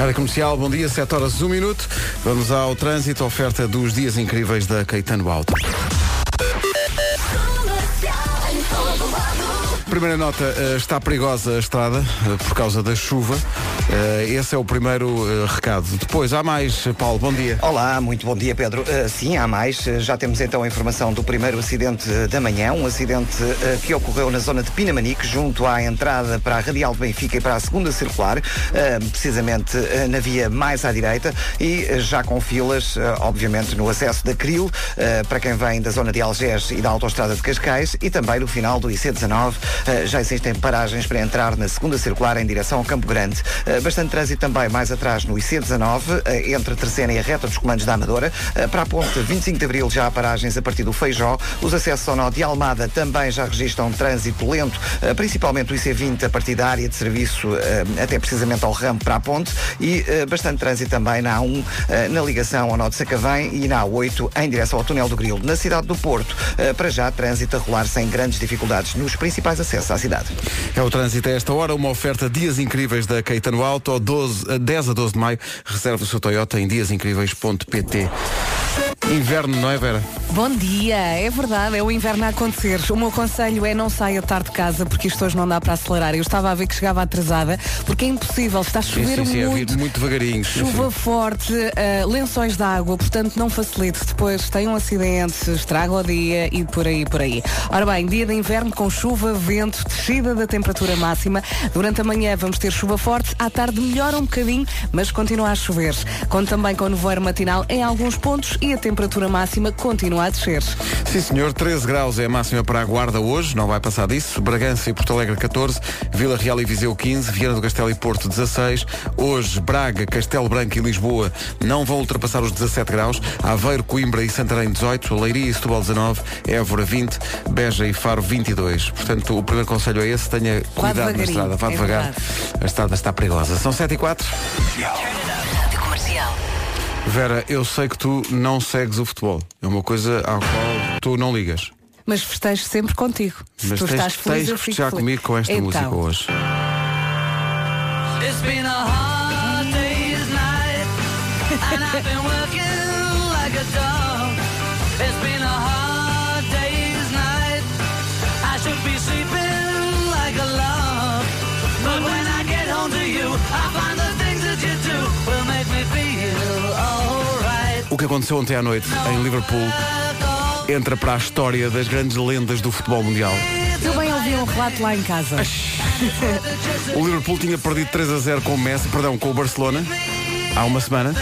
Rádio Comercial, bom dia, 7 horas 1 minuto. Vamos ao trânsito, oferta dos dias incríveis da Caetano Alto. Primeira nota, eh, está perigosa a estrada eh, por causa da chuva. Eh, esse é o primeiro recado. Depois, há mais, Paulo, bom dia. Olá, muito bom dia, Pedro. sim, há mais. já temos então a informação do primeiro acidente da manhã, um acidente que ocorreu na zona de Pinamanique, junto à entrada para a Radial de Benfica e para a segunda circular, precisamente na via mais à direita, e já com filas, obviamente, no acesso da Cril, para quem vem da zona de Algés e da autoestrada de Cascais, e também no final do IC19 eh, já existem paragens para entrar na segunda circular em direção ao Campo Grande. Eh, bastante trânsito também mais atrás no IC19, eh, entre a terceira e a reta dos comandos da Amadora. Para a ponte 25 de Abril já há paragens a partir do Feijó. Os acessos ao nó de Almada também já registram trânsito lento, principalmente o IC20 a partir da área de serviço até precisamente ao ramo para a ponte e bastante trânsito também na A1 na ligação ao nó de Sacavém e na A8 em direção ao túnel do Grilo. Na cidade do Porto, para já trânsito a rolar sem grandes dificuldades nos principais acesso à cidade. É o trânsito a esta hora, uma oferta Dias Incríveis da Caetano Auto, 12, 10 a 12 de maio. Reserve o seu Toyota em diasincríveis.pt. Inverno, não é, Vera? Bom dia, é verdade, é o inverno a acontecer. O meu conselho é não saia tarde de casa porque isto hoje não dá para acelerar. Eu estava a ver que chegava atrasada porque é impossível, está a chover sim, sim, sim, muito. É muito devagarinho. Chuva forte, uh, lençóis de água, portanto não facilite. Depois tem um acidente, estraga o dia e por aí, por aí. Ora bem, dia de inverno com chuva, vento, descida da temperatura máxima. Durante a manhã vamos ter chuva forte, à tarde melhora um bocadinho, mas continua a chover. Conto também com o nevoeiro matinal em alguns pontos e a temperatura máxima continua a descer. Sim, senhor, 13 graus é a máxima para a Guarda hoje, não vai passar disso. Bragança e Porto Alegre 14, Vila Real e Viseu 15, Viana do Castelo e Porto 16. Hoje, Braga, Castelo Branco e Lisboa não vão ultrapassar os 17 graus. Aveiro, Coimbra e Santarém 18, Leiria e Setúbal 19, Évora 20, Beja e Faro 22. Portanto, o primeiro conselho é esse, tenha cuidado na estrada, vá é devagar. Verdade. A estrada está perigosa. São 7 e 4. Vera, eu sei que tu não segues o futebol. É uma coisa à qual tu não ligas. Mas festejo sempre contigo. Se Mas tu tens, estás feliz, tens que festejar comigo com esta então. música hoje. Que aconteceu ontem à noite em Liverpool entra para a história das grandes lendas do futebol mundial. Eu bem ouvi um relato lá em casa. o Liverpool tinha perdido 3 a 0 com o Messi, perdão, com o Barcelona, há uma semana.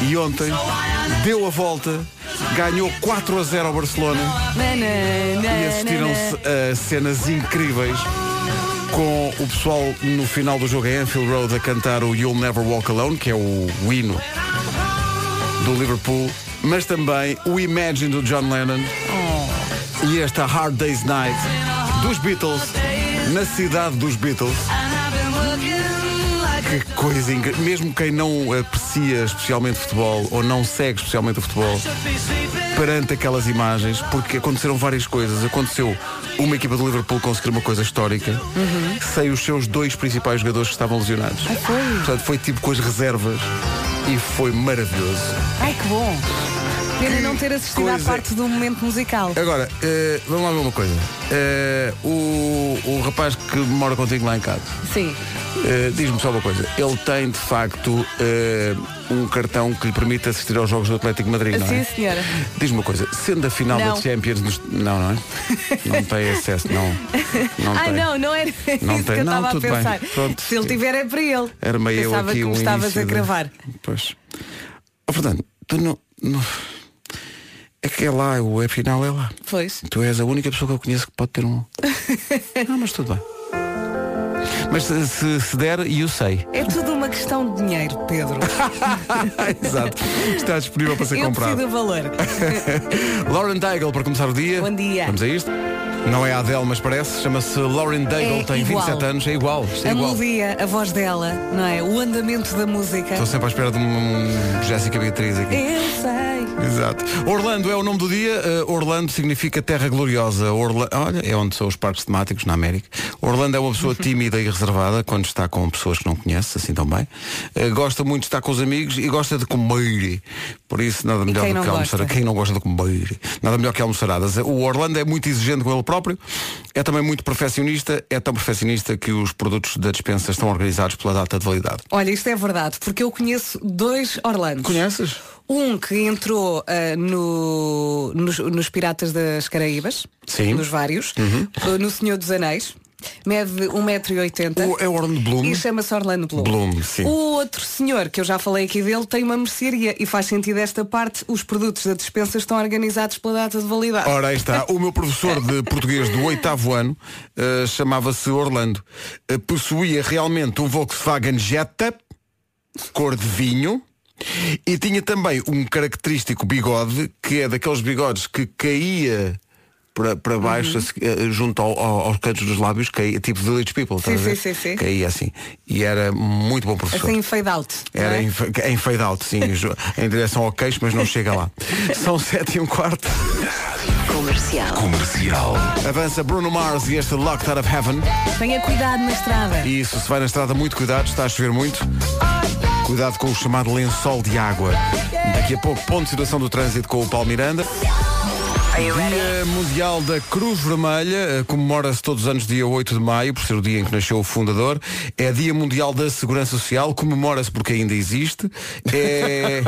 E ontem deu a volta, ganhou 4 a 0 ao Barcelona. e assistiram-se a cenas incríveis com o pessoal no final do jogo em Anfield Road a cantar o You'll Never Walk Alone, que é o, o hino do Liverpool, mas também o Imagine do John Lennon oh. e esta Hard Day's Night dos Beatles na cidade dos Beatles. Que coisa incrível. Mesmo quem não aprecia especialmente futebol ou não segue especialmente o futebol, perante aquelas imagens, porque aconteceram várias coisas. Aconteceu uma equipa do Liverpool conseguir uma coisa histórica uhum. sem os seus dois principais jogadores que estavam lesionados. Ah, foi. Portanto, foi tipo com as reservas e foi maravilhoso. Ai, que bom. Pena não ter assistido coisa... à parte do momento musical. Agora, uh, vamos lá ver uma coisa. Uh, o, o rapaz que mora contigo lá em casa. Sim. Uh, Diz-me só uma coisa. Ele tem, de facto, um cartão que lhe permite assistir aos jogos do Atlético de Madrid, não é? Sim, senhora. Diz-me uma coisa. Sendo a final não. da Champions... Nos... Não, não é? Não tem acesso, não. não ah, tem. não, não era não isso tem. que eu estava a pensar. Se ele tiver é para ele. Era meio eu aqui que um estavas a gravar. Pois. Oh, Fernando, tu não... não... É que é lá, o é final é lá. Pois. Tu és a única pessoa que eu conheço que pode ter um. Não, mas tudo bem. Mas se, se, se der, e eu sei. É tudo questão de dinheiro, Pedro. Exato. Está disponível para ser eu comprado. Eu valor. Lauren Daigle para começar o dia. Bom dia. Vamos a isto? Não é a Adele, mas parece. Chama-se Lauren Daigle, é tem igual. 27 anos, é igual. É a igual. melodia, a voz dela, não é? O andamento da música. Estou sempre à espera de um Jéssica Beatriz aqui. Eu sei Exato. Orlando é o nome do dia. Uh, Orlando significa terra gloriosa. Orla... Olha, é onde são os parques temáticos na América. Orlando é uma pessoa tímida e reservada quando está com pessoas que não conhece, assim tão bem. Uh, gosta muito de estar com os amigos e gosta de comer. Por isso, nada melhor do que almoçar. Quem não gosta de comer? Nada melhor que almoçaradas. O Orlando é muito exigente com ele próprio. É também muito perfeccionista. É tão perfeccionista que os produtos da dispensa estão organizados pela data de validade. Olha, isto é verdade, porque eu conheço dois Orlandos. Conheces? Um que entrou uh, no, nos, nos, Piratas das Caraíbas, Sim. nos vários, uhum. no Senhor dos Anéis. Mede 1,80m. É Orlando Bloom. E chama-se Orlando Bloom. Bloom sim. O outro senhor, que eu já falei aqui dele, tem uma mercearia e faz sentido esta parte. Os produtos da dispensa estão organizados pela data de validade. Ora, aí está. O meu professor de português do oitavo ano uh, chamava-se Orlando. Uh, possuía realmente um Volkswagen Jetta, cor de vinho. E tinha também um característico bigode, que é daqueles bigodes que caía para, para baixo, uhum. junto ao, ao, aos cantos dos lábios, caía, tipo Village People, sim, sim, sim, sim. caía assim. E era muito bom professor. Assim em fade out. Era é? em, em fade out, sim, em direção ao queixo, mas não chega lá. São sete e um quarto. Comercial. Comercial. Avança Bruno Mars e este Locked Out of Heaven. Tenha cuidado na estrada. Isso, se vai na estrada, muito cuidado, está a chover muito. Cuidado com o chamado lençol de água. Daqui a pouco, ponto de situação do trânsito com o Paulo Miranda. Dia Mundial da Cruz Vermelha, eh, comemora-se todos os anos dia 8 de maio, por ser o dia em que nasceu o fundador. É Dia Mundial da Segurança Social, comemora-se porque ainda existe. É,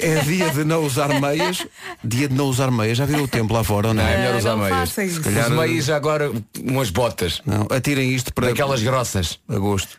é dia de não usar meias. Dia de não usar meias. Já viram o tempo lá fora, ou não? Não, é melhor usar não meias. faça isso. Se calhar... Os meias agora umas botas. Não, atirem isto para Daquelas grossas. agosto.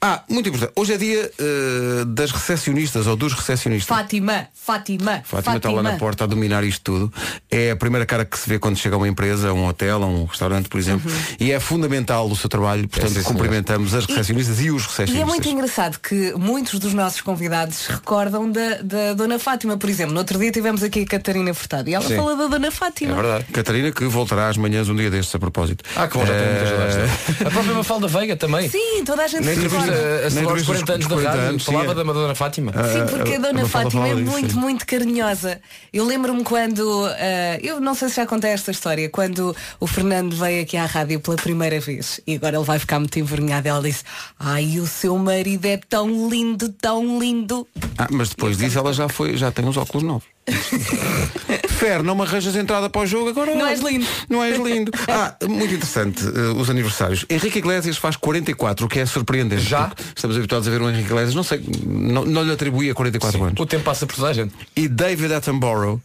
Ah, muito importante. Hoje é dia eh, das recepcionistas ou dos recepcionistas. Fátima, Fátima, Fátima está lá na porta a dominar isto tudo. É a primeira cara que se vê quando chega a uma empresa, a um hotel, a um restaurante, por exemplo. Uhum. E é fundamental o seu trabalho. Portanto, É, cumprimentamos as recepcionistas e, os E recepcionistas. é muito engraçado que muitos dos nossos convidados recordam da, da Dona Fátima. Por exemplo, no outro dia tivemos aqui a Catarina Furtado e ela Sim. fala da Dona Fátima. É verdade. Catarina, que voltará às manhãs um dia destes a propósito. Ah, que bom, já tenho muitas Eh, saudades. A própria Mafalda Veiga também. Sim, toda a gente Na entrevista a celebrar os entrevista 40 anos da 40 rádio, falava da Madonna Fátima. Sim, porque a Dona Fátima é muito, muito carinhosa. Eu lembro-me quando, ah, eu não sei se já contei esta história, quando o Fernando veio aqui à rádio pela primeira vez e agora ele vai ficar muito envergonhado. Ela disse, ai, o seu marido é tão lindo, tão lindo. Ah, mas depois disso ela já foi, já tem uns óculos novos. Fer, não me arranjas entrada para o jogo agora. Não és lindo. Não és lindo. Ah, muito interessante eh, os aniversários. Henrique Iglesias faz 44, o que é surpreendente. Já? Estamos habituados a ver um Henrique Iglesias, não sei, não, não lhe atribuía 44 anos. O tempo passa por toda a gente. E David Attenborough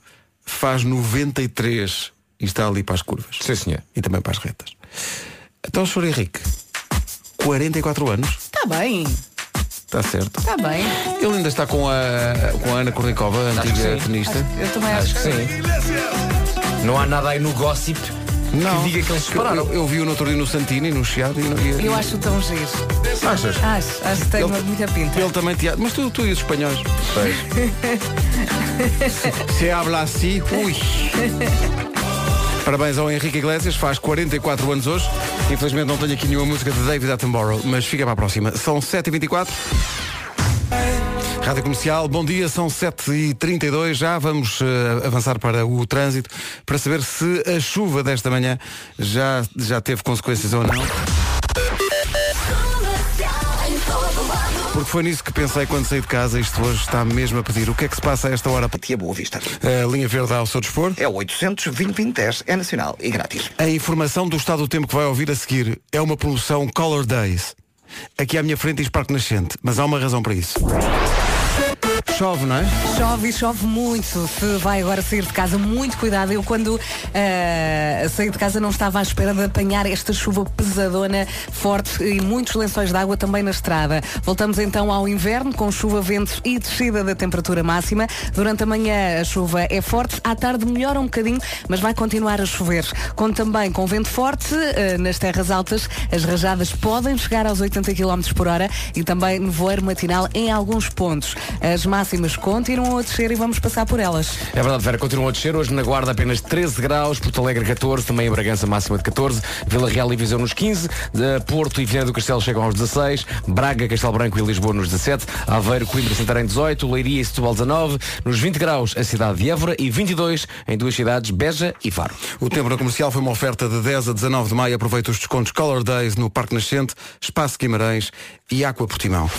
faz 93 e está ali para as curvas. Sim, senhor. E também para as retas. Então, Sr. Henrique, 44 anos, Está bem, está certo. está bem. Ele ainda está com a, com a Ana Kornikova, a antiga tenista. Eu também acho, Acho que sim. Não há nada aí no gossip Não, que diga que eles separaram. eu, eu vi o no outro dia no Santini, no Chiado e, não- e, Eu acho tão giro. Achas? Acho, acho que tem Ele- uma muita pinta. Ele também te Mas tu, tu e os espanhóis. Se habla assim, ui. Parabéns ao Henrique Iglesias, faz 44 anos hoje. Infelizmente não tenho aqui nenhuma música de David Attenborough, mas fica para a próxima. São 7h24. Rádio Comercial, bom dia, são 7h32, já vamos eh, avançar para o trânsito para saber se a chuva desta manhã já, já teve consequências ou não. Porque foi nisso que pensei quando saí de casa, isto hoje está mesmo a pedir. O que é que se passa a esta hora? Tia Boa Vista. A linha verde ao seu dispor. É o 800 2010 é nacional e grátis. A informação do estado do tempo que vai ouvir a seguir é uma promoção Color Days. Aqui à minha frente diz Parque Nascente, mas há uma razão para isso. Chove, não é? Chove e chove muito. Se vai agora sair de casa, muito cuidado. Eu quando ah, saí de casa não estava à espera de apanhar esta chuva pesadona, forte e muitos lençóis de água também na estrada. Voltamos então ao inverno com chuva, ventos e descida da temperatura máxima. Durante a manhã a chuva é forte, à tarde melhora um bocadinho, mas vai continuar a chover. Com também com vento forte ah, nas terras altas, as rajadas podem chegar aos 80 km por hora e também nevoeiro matinal em alguns pontos. As máximas máximas continuam a descer e vamos passar por elas. É verdade, Vera, continuam a descer. Hoje na Guarda apenas 13 graus, Porto Alegre 14, também em Bragança máxima de 14, Vila Real e Viseu nos 15, de Porto e Viana do Castelo chegam aos 16, Braga, Castelo Branco e Lisboa nos 17, Aveiro, Coimbra e Santarém 18, Leiria e Setúbal 19, nos 20 graus a cidade de Évora e 22 em duas cidades, Beja e Faro. O tempo na comercial foi uma oferta de 10 a 19 de maio. Aproveita os descontos Color Days no Parque Nascente, Espaço Guimarães e Aqua Portimão.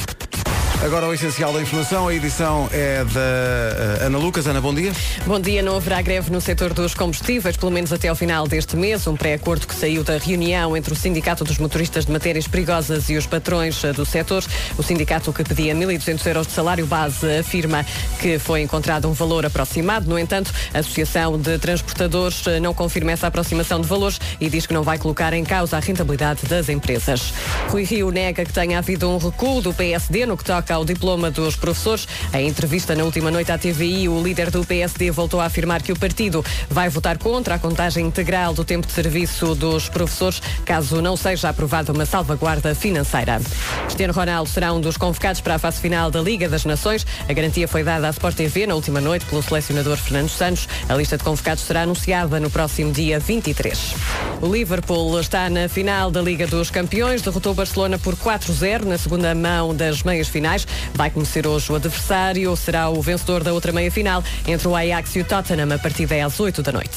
Agora o essencial da informação, a edição é da eh, Ana Lucas. Ana, bom dia. Bom dia, não haverá greve no setor dos combustíveis, pelo menos até ao final deste mês. Um pré-acordo que saiu da reunião entre o Sindicato dos Motoristas de Matérias Perigosas e os patrões eh, do setor. O sindicato que pedia 1.200 euros de salário base afirma que foi encontrado um valor aproximado. No entanto, a Associação de Transportadores eh, não confirma essa aproximação de valores e diz que não vai colocar em causa a rentabilidade das empresas. Rui Rio nega que tenha havido um recuo do PSD no que toca ao diploma dos professores. Em entrevista na última noite à TVI, o líder do PSD voltou a afirmar que o partido vai votar contra a contagem integral do tempo de serviço dos professores, caso não seja aprovada uma salvaguarda financeira. Cristiano Ronaldo será um dos convocados para a fase final da Liga das Nações. A garantia foi dada à Sport TV na última noite pelo selecionador Fernando Santos. A lista de convocados será anunciada no próximo dia 23. O Liverpool está na final da Liga dos Campeões, derrotou Barcelona por 4-0 na segunda mão das meias finais. Vai conhecer hoje o adversário, será o vencedor da outra meia-final entre o Ajax e o Tottenham a partir das 8 da noite.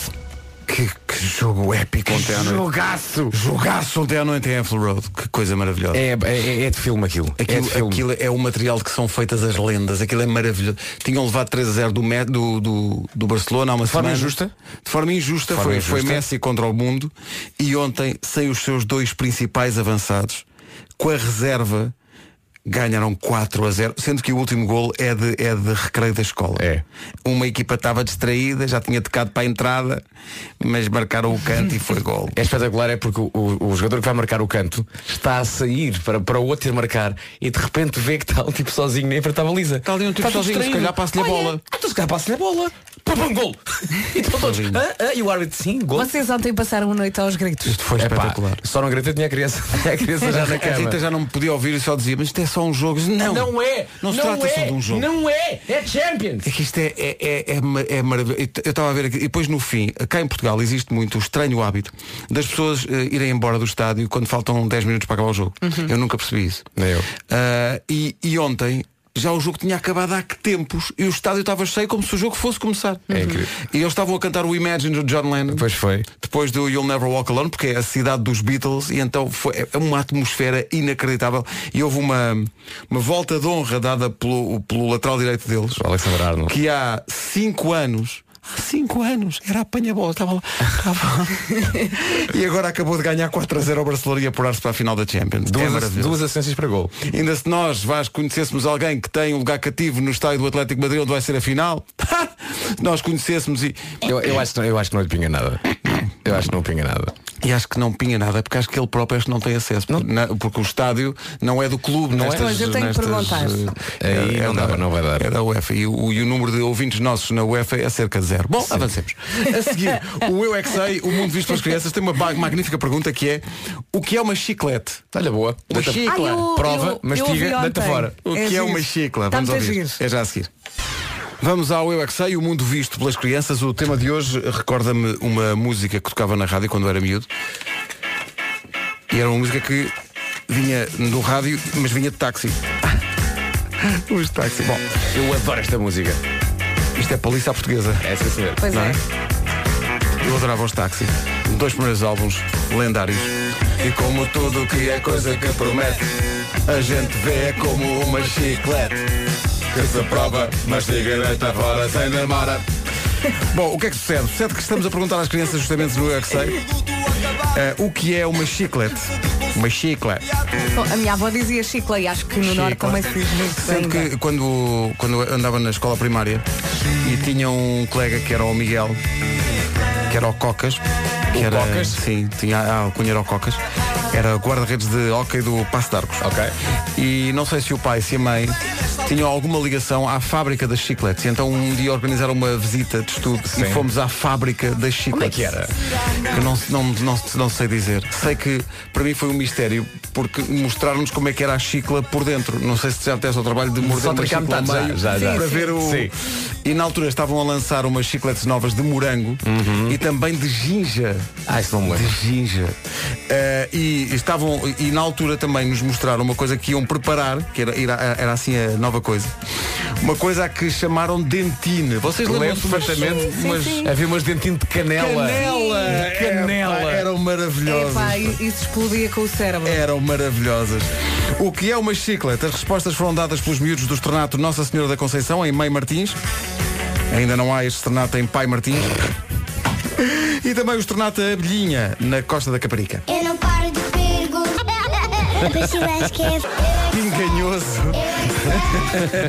Que, que jogo épico ontem à noite. Jogaço! Jogaço ontem à noite em Anfield Road. Que coisa maravilhosa. É, é, é de filme aquilo. é Aquilo, de filme. aquilo é o material de que são feitas as lendas. Aquilo é maravilhoso. Tinham levado 3 a 0 do, do, do, do Barcelona há uma forma semana. injusta? De forma injusta. De forma foi, foi injusta. Messi contra o mundo. E ontem, sem os seus dois principais avançados, com a reserva, ganharam 4 a 0. Sendo que o último gol é de, é de recreio da escola. É. Uma equipa estava distraída, já tinha tocado para a entrada, mas marcaram o canto e foi gol. É espetacular, é porque o, o- o jogador que vai marcar o canto está a sair para, para o outro ir marcar e de repente vê que está um tipo sozinho nem para a baliza. Está ali um tipo Está sozinho, se distraído. calhar passa-lhe a Olha, bola. Ah, então se calhar passa-lhe a bola. Pá, um gol. E estão todos. Ah, ah, e o árbitro sim, gol. Vocês ontem passaram a noite aos gritos. Isto foi Epá, espetacular. só não gritei, tinha a criança, tinha a criança já na A cama. Rita já não me podia ouvir e só dizia, mas isto é só um jogo. Disse, Não, Não é, Não se não trata é, só de um jogo. Não é, é Champions. É que isto é, é, é, é, é maravilhoso. Eu estava a ver aqui, e depois no fim, cá em Portugal existe muito o estranho hábito das pessoas eh, irem embora do estádio quando faltam 10 minutos para acabar o jogo. Eu nunca percebi isso. Nem eu. Ah, e, e ontem já o jogo tinha acabado há que tempos e o estádio estava cheio como se o jogo fosse começar. É incrível. E eles estavam a cantar o Imagine do John Lennon. Pois foi. Depois do You'll Never Walk Alone, porque é a cidade dos Beatles, e então foi é uma atmosfera inacreditável. E houve uma, uma volta de honra dada pelo, pelo lateral direito deles, O Alexander Arnold. que há cinco anos. Há cinco anos, era apanha-bola, estava lá. estava- e agora acabou de ganhar 4 a 0 ao Barcelona e apurar-se para a final da Champions. é Duas, maravilhoso. duas assistências para gol. Ainda se nós, Vasco, conhecêssemos alguém que tem um lugar cativo no estádio do Atlético de Madrid onde vai ser a final, nós conhecêssemos e, Eu, eu, acho, eu acho que não lhe pinga nada. Eu acho que não pinga nada. E acho que não pinha nada, porque acho que ele próprio acho que não tem acesso. Porque, na- porque o estádio não é do clube, não é? Pois, eu tenho que perguntar. Aí não dá, não vai dar. É da UEFA. E o, e o número de ouvintes nossos na UEFA é cerca de zero. Bom, avancemos. A seguir, o Eu é que sei, o mundo visto pelas crianças, tem uma magnífica pergunta que é o que é uma chiclete? Olha boa. Uma chicla. Eu- Prova, eu- mastiga, deita fora. O É que é uma chicla? Está Vamos ouvir. É já a seguir. Vamos ao Eu é que sei, o mundo visto pelas crianças. O tema de hoje recorda-me uma música que tocava na rádio quando eu era miúdo. E era uma música que vinha no rádio, mas vinha de táxi. Os táxi. Bom, Eu adoro esta música. isto é polícia à portuguesa. É sim, senhor. Pois Não é. é? Eu adorava os táxi. Dois primeiros álbuns lendários. E como tudo que é coisa que promete, a gente vê como uma chiclete. Que se prova, mastiga e deita fora sem demora. Bom, o que é que sucede? Sucede que estamos a perguntar às crianças justamente no Eu é que sei eh, o que é uma chiclete. Uma chiclete. Bom, a minha avó dizia chicla e acho que no norte também se diz muito Sendo que quando, quando eu andava na escola primária e tinha um colega que era o Miguel, que era o Cocas. Que O era, Cocas? Sim, tinha a alcunha era o Cocas. Era guarda-redes de hóquei do Passo de Arcos. Ok. E não sei se o pai, se a mãe tinham alguma ligação à fábrica das chicletes. Então um dia organizaram uma visita de estudo e fomos à fábrica das chicletes. Como é que era? Que não, não, não, não sei dizer. Sei que para mim foi um mistério porque mostraram-nos como é que era a chicla por dentro. Não sei se já tivesse o trabalho de morder Só uma chicla metade, meio já, já, já. para Sim, ver o. sim. E na altura estavam a lançar umas chicletes novas de morango e também de ginja. Ah, isso não me lembro. De ginja. Eh, e estavam, e na altura também nos mostraram uma coisa que iam preparar, que era, era, era assim a nova coisa. Uma coisa a que chamaram dentine. Vocês lembram-se perfeitamente, mas havia umas dentinhos de canela. Canela! Canela. Epá, eram maravilhosas. Epá, isso explodia com o cérebro. Eram maravilhosas. O que é uma chiclete? As respostas foram dadas pelos miúdos do Estornato Nossa Senhora da Conceição, em Meio Martins. Ainda não há este Estornato em Pai Martins. E também o Estornato Abelhinha, na Costa da Caparica. Eu não paro de perguntar. Mas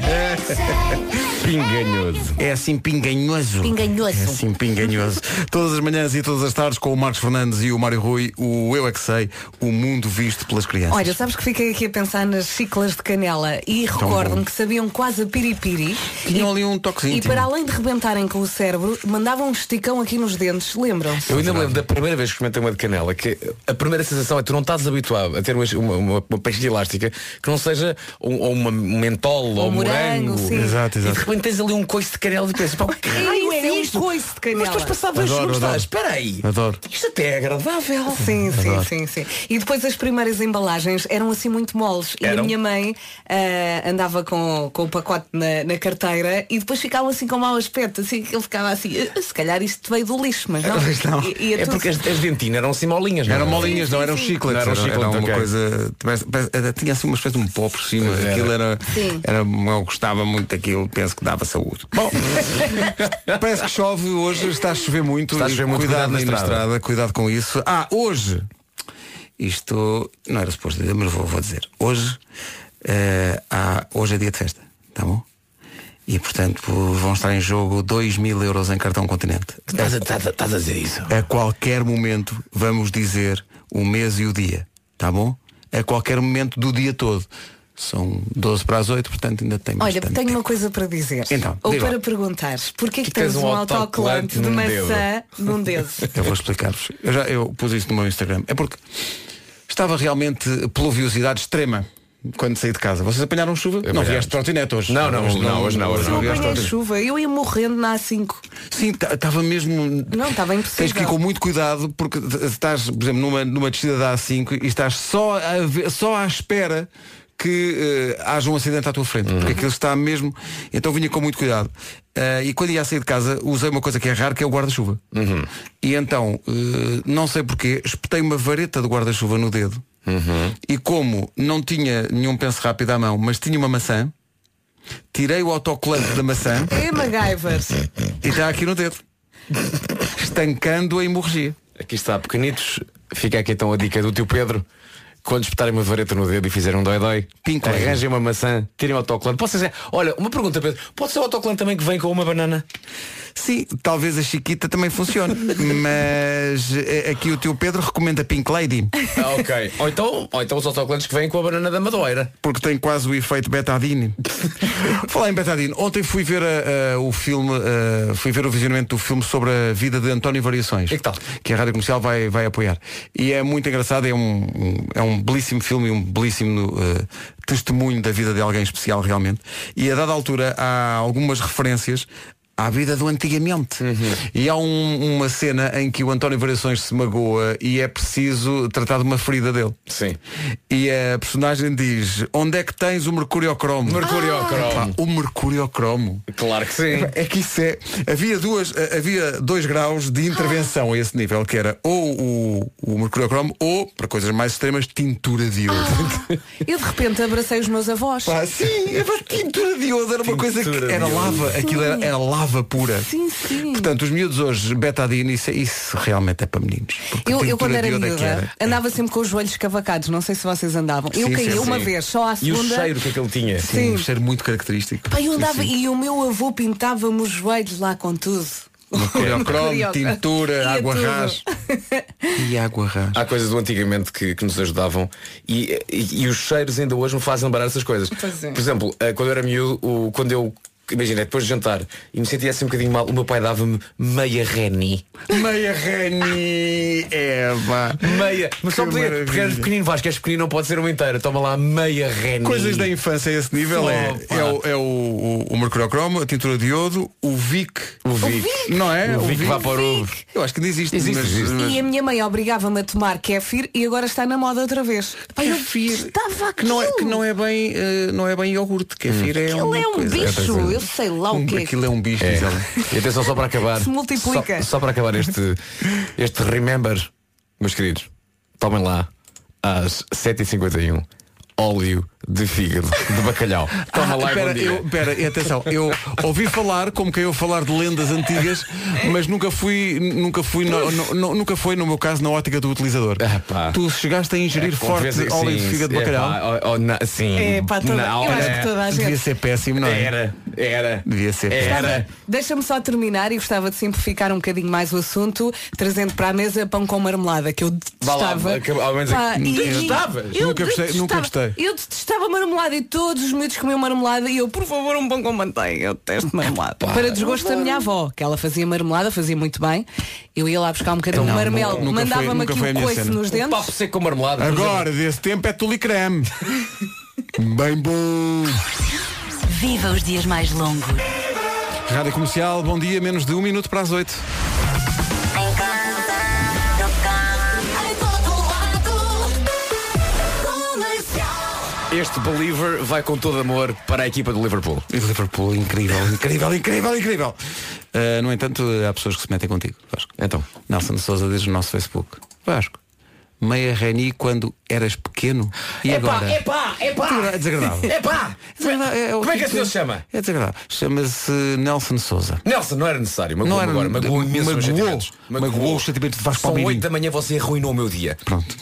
é. Pinganhoso. É assim pinganhoso. Pinganhoso. É assim pinganhoso. todas as manhãs e todas as tardes com o Marcos Fernandes e o Mário Rui, o Eu é que sei, o mundo visto pelas crianças. Olha, sabes que fiquei aqui a pensar nas chiclas de canela e recordo-me que sabiam quase a piripiri. Tinham e, ali um toquezinho. E para além de rebentarem com o cérebro, mandavam um esticão aqui nos dentes, lembram-se? Eu ainda me lembro da primeira vez que experimentei uma de canela, que a primeira sensação é que tu não estás habituado a ter uma, uma, uma, uma pastilha elástica que não seja um, ou uma um mentol ou, um morango, morango. sim. Exato, E de exato. repente tens ali um coice de canela e pensas, pá, o que raio é é um coice de canela. Mas depois passava dois Adoro, segundos, adoro. estás, espera aí. Adoro. Isto até é agradável. Sim, sim, Adoro. sim, sim. E depois as primeiras embalagens eram assim muito moles. E a Eram? minha mãe ah, andava com, com o pacote na, na carteira e depois ficavam assim com mau aspecto, assim que ele ficava assim, "Ah, se calhar isto veio do lixo, mas não. Pois não. E, e É tudo- porque as, as dentinas eram assim molinhas, não Eram é? molinhas, não eram chicletes. Não eram era, era uma ok. coisa. era- tinha assim uma espécie de um pó por cima. Pois era. Era, Sim. era. Eu gostava muito daquilo, penso que dava saúde. Bom, parece que chove hoje, está a chover muito. Está a chover muito, cuidado, cuidado na estrada. estrada, cuidado com isso. Ah, hoje. Isto não era suposto dizer, mas vou, vou dizer. Hoje, eh, há, hoje é dia de festa, tá bom? E portanto vão estar em jogo 2 mil euros em cartão continente. Estás a, estás a- estás a dizer isso? A qualquer momento vamos dizer o mês e o dia, tá bom? A qualquer momento do dia todo. São 12 para as 8, portanto ainda tem Olha, bastante tenho uma coisa para dizer. Então, Ou lá. para perguntares, porquê que tens tens um autocolante de maçã num dedo? Eu vou explicar-vos. Eu já eu pus isso no meu Instagram. É porque estava realmente pluviosidade extrema quando saí de casa. Vocês apanharam chuva? não vieste trotinete hoje. Não, não, hoje não, hoje não, hoje Não de apanhei trotinete. chuva, eu ia morrendo na A5. Sim, estava mesmo. Não, estava impossível. Tens que ir com muito cuidado porque estás, por exemplo, numa, numa descida da A5 e estás só, a ver- só à espera que eh, haja um acidente à tua frente. Porque aquilo está mesmo. Então vinha com muito cuidado. Eh, e quando ia a sair de casa, usei uma coisa que é rara, que é o guarda-chuva. E então, eh, não sei porquê, espetei uma vareta de guarda-chuva no dedo. E como não tinha nenhum penso rápido à mão, mas tinha uma maçã, tirei o autocolante da maçã É MacGyver. e está aqui no dedo. Estancando a hemorragia. Aqui está, pequenitos. Fica aqui então a dica do tio Pedro. Quando espetarem uma vareta no dedo e fizerem um dói-dói, arranjem uma maçã, tirem o autocolante. Pode ser, olha, uma pergunta, Pedro. Pode ser o autocolante também que vem com uma banana? Sim, talvez a Chiquita também funcione. mas eh, aqui o teu Pedro recomenda Pink Lady, Ah, ok. ou, então, ou então os autocolantes que vêm com a banana da Madoeira. porque tem quase o efeito betadine. Falar em betadine, ontem fui ver a- a- o filme, a- fui ver o visionamento do filme sobre a vida de António Variações. E que tal? Que a Rádio Comercial vai, vai apoiar. E é muito engraçado, é um- é um belíssimo filme e um belíssimo eh, testemunho da vida de alguém especial realmente. E a dada altura há algumas referências à vida do antigamente. E há um- uma cena em que o António Variações se magoa e é preciso tratar de uma ferida dele. Sim. E a personagem diz, onde é que tens o mercuriocromo? Mercuriocromo. Pá, o mercuriocromo. Claro que sim. É que isso é. Havia, duas, havia dois graus de intervenção a esse nível, que era ou o, o mercuriocromo ou, para coisas mais extremas, tintura de iodo. Eu de repente abracei os meus avós. Pá, sim, era tintura de iodo, era uma coisa Tintura que de era lava, aquilo era, era lava pura. Sim, sim. Portanto, os miúdos hoje, betadine, isso, isso realmente é para meninos. Eu, eu quando era é miúda era. andava sempre com os joelhos escavacados, não sei se vocês andavam. Eu Sim, caí sim, uma sim. vez, só à E o segunda. cheiro que é que ele tinha? Sim, um cheiro muito característico. Pai, eu andava sim. e o meu avô pintava-me os joelhos lá com tudo. Coreocromo, Coreocromo. tintura, Ia água tudo. ras. E água ras. Há coisas do antigamente que, que nos ajudavam e, e- e os cheiros ainda hoje me fazem lembrar essas coisas. É. Por exemplo, eh, quando eu era miúdo, o- quando eu imagina, depois de jantar e me sentia assim um bocadinho mal, o meu pai dava-me meia Reni. Meia Reni. É, pá. Meia. Mas só Que podia, porque maravilha. és pequenino, Vasco, és pequenino, não pode ser uma inteira. Toma lá meia Reni. Coisas da infância a esse nível é, Opa. é, o, é o, o, o mercuriocromo, a tintura de iodo, o Vic. O Vic. Não é? O Vic Vaporub. Eu acho que ainda existe. Existe, mas, existe. mas- E a minha mãe obrigava-me a tomar kéfir e agora está na moda outra vez. Pai, eu estava que não é, que não é bem, eh, não é bem iogurte, kefir é Ele uma é um coisa. bicho, eu sei lá o que é. Aquilo é um bicho, ela. E atenção só para acabar. Se multiplica. Só, só para acabar este, este remember, meus queridos. Tomem lá às 7h51 óleo de fígado de bacalhau. Toma Ah, lá e dia. eu, espera, e atenção, eu ouvi falar, como quem eu falar de lendas antigas, mas nunca fui, nunca fui, no, no- no- nunca foi no meu caso na ótica do utilizador. Ah, pá. tu chegaste a ingerir É, forte que óleo de sim, fígado de é, bacalhau. pá, ó, ó, na- sim. É, pá, toda- Na eu acho hora- que toda a gente- Devia ser péssimo, não é? Era, era. Devia ser Era. Deixa-me só terminar e gostava de simplificar um bocadinho mais o assunto, trazendo para a mesa pão com marmelada, que eu lá, detestava. acaba- ao menos Pá, aqui- e- Detestavas? eu Nunca gostei- nunca detestava- gostei. Eu detestava marmelada e todos os miúdos comiam marmelada e eu, por favor, um pão com manteiga. Eu detesto marmelada. para desgosto da minha avó, que ela fazia marmelada, fazia muito bem. Eu ia lá buscar um bocadinho de marmelo, mandava-me aqui minha coice cena. nos dentes. Papo seco com marmelada. Agora, desse tempo é tule creme. Bem bom. Viva os dias mais longos. Rádio Comercial, bom dia, menos de um minuto para as oito. Este Believer vai com todo amor para a equipa do Liverpool. Liverpool, incrível, incrível, incrível, incrível. Uh, no entanto, há pessoas que se metem contigo, Vasco. Então. Nelson Souza diz no nosso Facebook. Vasco, meia Reni quando eras pequeno e agora? epá, epá. É desagradável. Epá. Desagradável. Como é que tipo esse senhor de- se chama? É desagradável. Chama-se Nelson Souza. Nelson, não era necessário. Magoou Não era- agora. Magoou imenso magoou. sentimentos. Magoou os sentimentos de Vasco São. 8 da manhã você arruinou o meu dia. Pronto.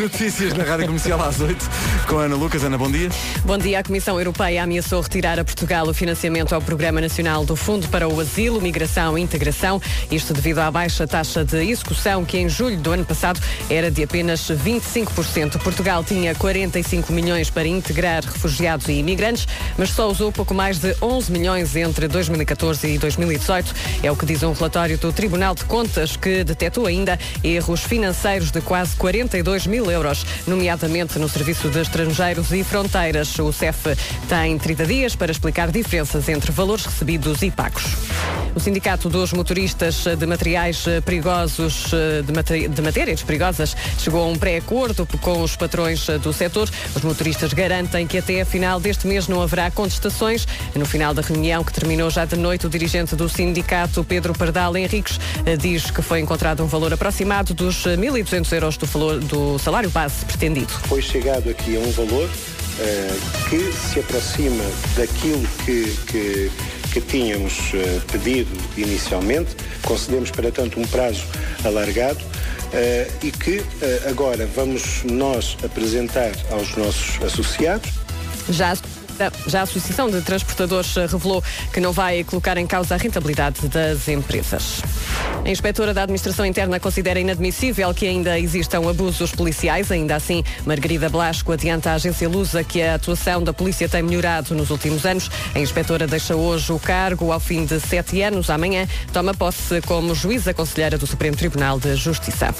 Notícias na Rádio Comercial às 8 com Ana Lucas. Ana, bom dia. Bom dia. A Comissão Europeia ameaçou retirar a Portugal o financiamento ao Programa Nacional do Fundo para o Asilo, Migração e Integração. Isto devido à baixa taxa de execução, que em julho do ano passado era de apenas 25%. Portugal tinha 45 milhões para integrar refugiados e imigrantes, mas só usou pouco mais de 11 milhões entre 2014 e 2018. É o que diz um relatório do Tribunal de Contas, que detectou ainda erros financeiros de quase 42 mil euros, nomeadamente no Serviço de Estrangeiros e Fronteiras. O CEF tem 30 dias para explicar diferenças entre valores recebidos e pagos. O Sindicato dos Motoristas de Materiais Perigosos, de, mate- de Matérias Perigosas, chegou a um pré-acordo com os patrões do setor. Os motoristas garantem que até a final deste mês não haverá contestações. No final da reunião, que terminou já de noite, o dirigente do sindicato, Pedro Pardal Henriques, diz que foi encontrado um valor aproximado dos eh, 1.200 euros do, valor- do salário base pretendido. foi chegado aqui a um valor eh, que se aproxima daquilo que, que, que tínhamos eh, pedido inicialmente. Concedemos, para tanto, um prazo alargado eh, e que agora vamos nós apresentar aos nossos associados Já já a Associação de Transportadores eh, revelou que não vai colocar em causa a rentabilidade das empresas. A inspetora da Administração Interna considera inadmissível que ainda existam abusos policiais. Ainda assim, Margarida Blasco adianta à agência Lusa que a atuação da polícia tem melhorado nos últimos anos. A inspetora deixa hoje o cargo ao fim de sete anos. Amanhã toma posse como juíza conselheira do Supremo Tribunal de Justiça.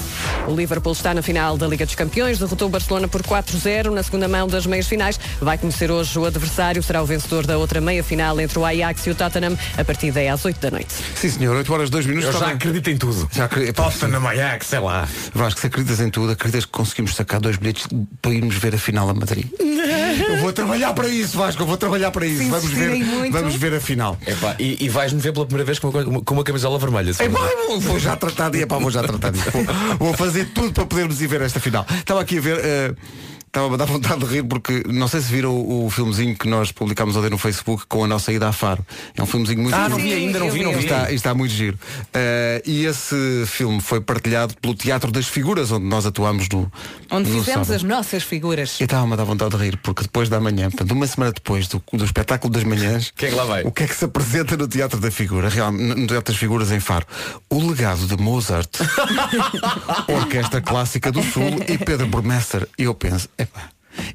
O Liverpool está na final da Liga dos Campeões, derrotou o Barcelona por 4-0 na segunda mão das meias finais. Vai conhecer hoje o adversário, será o vencedor da outra meia final entre o Ajax e o Tottenham. A partida é às 8 da noite. Sim, senhor, 8 horas 2 minutos. Eu já bem. acredito em tudo. Já acredito. Tottenham, Ajax, sei lá. Vasco, se acreditas em tudo, acreditas que conseguimos sacar dois bilhetes para irmos ver a final a Madrid? eu vou trabalhar para isso, Vasco, eu vou trabalhar para isso. Se Vamos ver, muito. vamos ver a final. Epá, e, e vais-me ver pela primeira vez com uma, com uma camisola vermelha. Epá, vou, vou já tratar de, epá, vou já tratar disso. Vou, vou fazer tudo para podermos ir ver esta final. Estava aqui a ver. eh, Estava a dar vontade de rir porque não sei se viram o, o filmezinho que nós publicámos ontem no Facebook com a nossa ida a Faro. É um filmezinho muito Ah, giro. não vi ainda, não vi, não vi. Está, está muito giro. Eh, e esse filme foi partilhado pelo Teatro das Figuras, onde nós atuámos no. Onde no fizemos sábado. as nossas figuras. E estava-me a dar vontade de rir, porque depois da manhã, portanto, uma semana depois do, do espetáculo das manhãs, Quem é que lá vai? o que é que se apresenta no Teatro da Figura, real- no Teatro das Figuras em Faro? O legado de Mozart, Orquestra Clássica do Sul e Pedro Burmester. E eu penso, epá,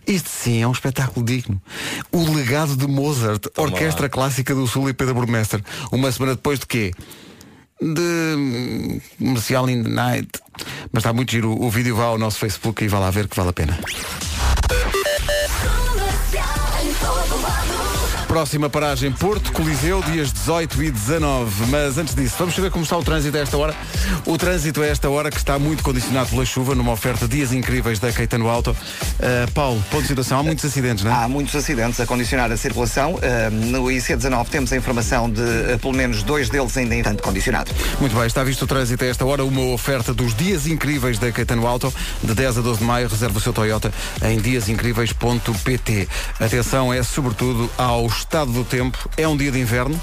isto sim é um espetáculo digno. O legado de Mozart, Orquestra Clássica do Sul e Pedro Burmester. Uma semana depois de quê? de comercial in the night. Mas está muito giro. O vídeo vá ao nosso Facebook e vá lá ver que vale a pena. Próxima paragem Porto, Coliseu, dias 18 e 19. Mas antes disso, vamos saber como está o trânsito a esta hora. O trânsito a esta hora que está muito condicionado pela chuva, numa oferta dias incríveis da Caetano Auto. Uh, Paulo, ponto de situação. Há muitos acidentes, não é? Há muitos acidentes a condicionar a circulação. Uh, no IC19 temos a informação de uh, pelo menos dois deles ainda em tanto condicionado. Muito bem, está visto o trânsito a esta hora, uma oferta dos dias incríveis da Caetano Auto, de 10 a 12 de maio, reserva o seu Toyota em diasincríveis.pt. Atenção é sobretudo ao estado do tempo, é um dia de inverno,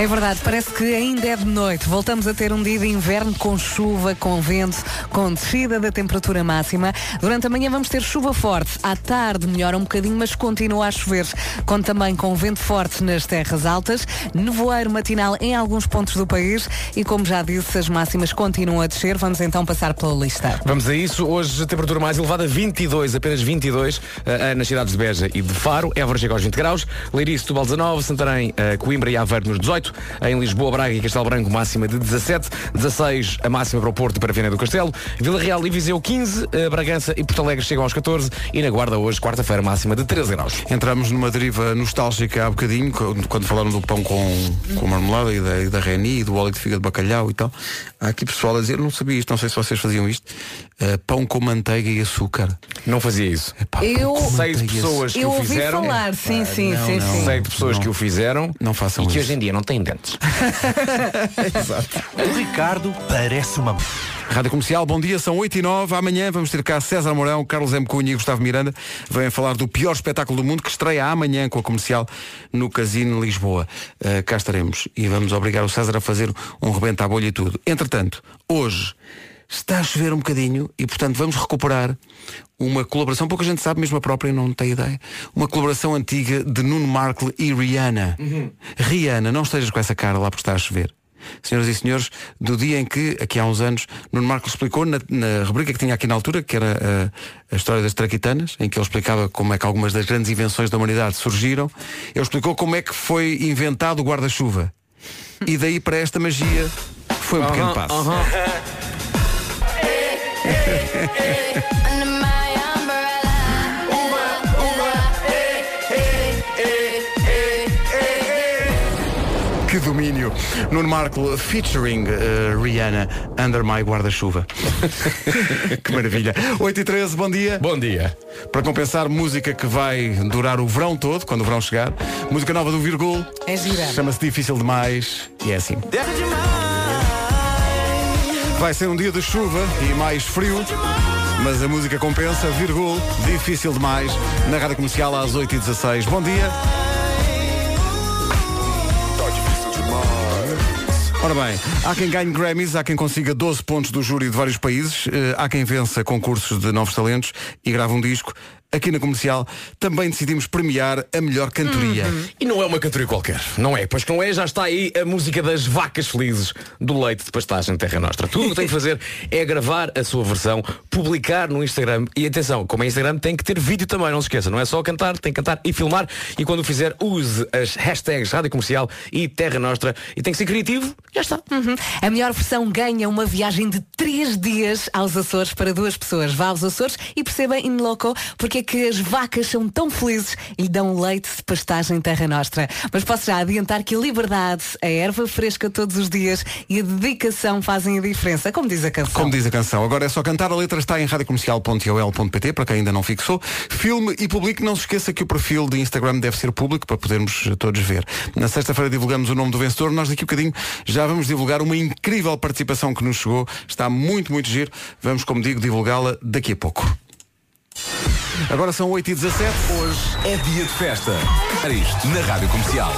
É verdade, parece que ainda é de noite. Voltamos a ter um dia de inverno com chuva, com vento, com descida da temperatura máxima. Durante a manhã vamos ter chuva forte. À tarde melhora um bocadinho, mas continua a chover. Conta também com vento forte nas terras altas, nevoeiro matinal em alguns pontos do país e, como já disse, as máximas continuam a descer. Vamos então passar pela lista. Vamos a isso. Hoje a temperatura mais elevada 22, apenas 22 eh, nas cidades de Beja e de Faro. Évora chega aos 20 graus. Leiria, Setúbal 19, Santarém, eh, Coimbra e Aveiro nos 18. Em Lisboa, Braga e Castelo Branco máxima de 17. 16 a máxima para o Porto e para Viana do Castelo. Vila Real e Viseu 15. eh, Bragança e Porto Alegre chegam aos 14. E na Guarda hoje, quarta-feira, máxima de 13 graus. Entramos numa deriva nostálgica há bocadinho, quando falaram do pão com, com marmelada e da, e da reni e do óleo de fígado de bacalhau e tal. Há aqui pessoal a dizer, não sabia isto, não sei se vocês faziam isto. eh, pão com manteiga e açúcar. Não fazia isso. Epá, Eu- pão com Sei de manteiga e pessoas que Eu o ouvi fizeram. falar, sim, sim, não, sim, não. sim. Sei de pessoas Não. que o fizeram Não façam e que isso. hoje em dia não têm dentes. O Ricardo parece uma. Rádio Comercial, bom dia, são 8 e 9. Amanhã vamos ter cá César Mourão, Carlos M. Cunha e Gustavo Miranda. Vêm falar do pior espetáculo do mundo que estreia amanhã com a comercial no Casino Lisboa. Uh, cá estaremos e vamos obrigar o César a fazer um rebento à bolha e tudo. Entretanto, hoje está a chover um bocadinho e, portanto, vamos recuperar uma colaboração, pouca gente sabe, mesmo a própria não tem ideia, uma colaboração antiga de Nuno Markle e Rihanna. Rihanna, não estejas com essa cara lá porque está a chover. Senhoras e senhores, do dia em que, aqui há uns anos, Nuno Marco explicou na, na rubrica que tinha aqui na altura, que era a, a história das traquitanas, em que ele explicava como é que algumas das grandes invenções da humanidade surgiram, ele explicou como é que foi inventado o guarda-chuva. E daí para esta magia foi um pequeno passo. Que domínio. Nuno Marco featuring eh, Rihanna Under My Guarda-Chuva. que maravilha. 8 e 13, bom dia. Bom dia. Para compensar, música que vai durar o verão todo, quando o verão chegar. Música nova do Virgul. É gira. Chama-se Difícil Demais. E é assim. Vai ser um dia de chuva e mais frio. Mas a música compensa, Virgul, difícil demais, na rádio comercial às 8h16. Bom dia. Ora bem, há quem ganhe Grammys, há quem consiga 12 pontos do júri de vários países, eh, há quem vença concursos de novos talentos e grava um disco. Aqui na comercial também decidimos premiar a melhor cantoria. E não é uma cantoria qualquer, não é? Pois que não é, já está aí a música das vacas felizes do leite de pastagem Terra Nostra. Tudo o que tem que fazer é gravar a sua versão, publicar no Instagram e atenção, como é Instagram tem que ter vídeo também, não se esqueça, não é só cantar, tem que cantar e filmar e quando o fizer use as hashtags Rádio Comercial e Terra Nostra e tem que ser criativo, já está. Uhum. A melhor versão ganha uma viagem de 3 dias aos Açores para duas pessoas. Vá aos Açores e perceba in loco porque é que as vacas são tão felizes e lhe dão leite de pastagem terra nostra. Mas posso já adiantar que a liberdade, a erva fresca todos os dias e a dedicação fazem a diferença, como diz a canção. Como diz a canção. Agora é só cantar, a letra está em radiocomercial.ol.pt para quem ainda não fixou. Filme e publique. Não se esqueça que o perfil de Instagram deve ser público para podermos todos ver. Na sexta-feira divulgamos o nome do vencedor. Nós daqui a bocadinho já vamos divulgar uma incrível participação que nos chegou. Está muito, muito giro. Vamos, como digo, divulgá-la daqui a pouco. Agora são 8h17. Hoje é dia de festa. Era isto, na Rádio Comercial.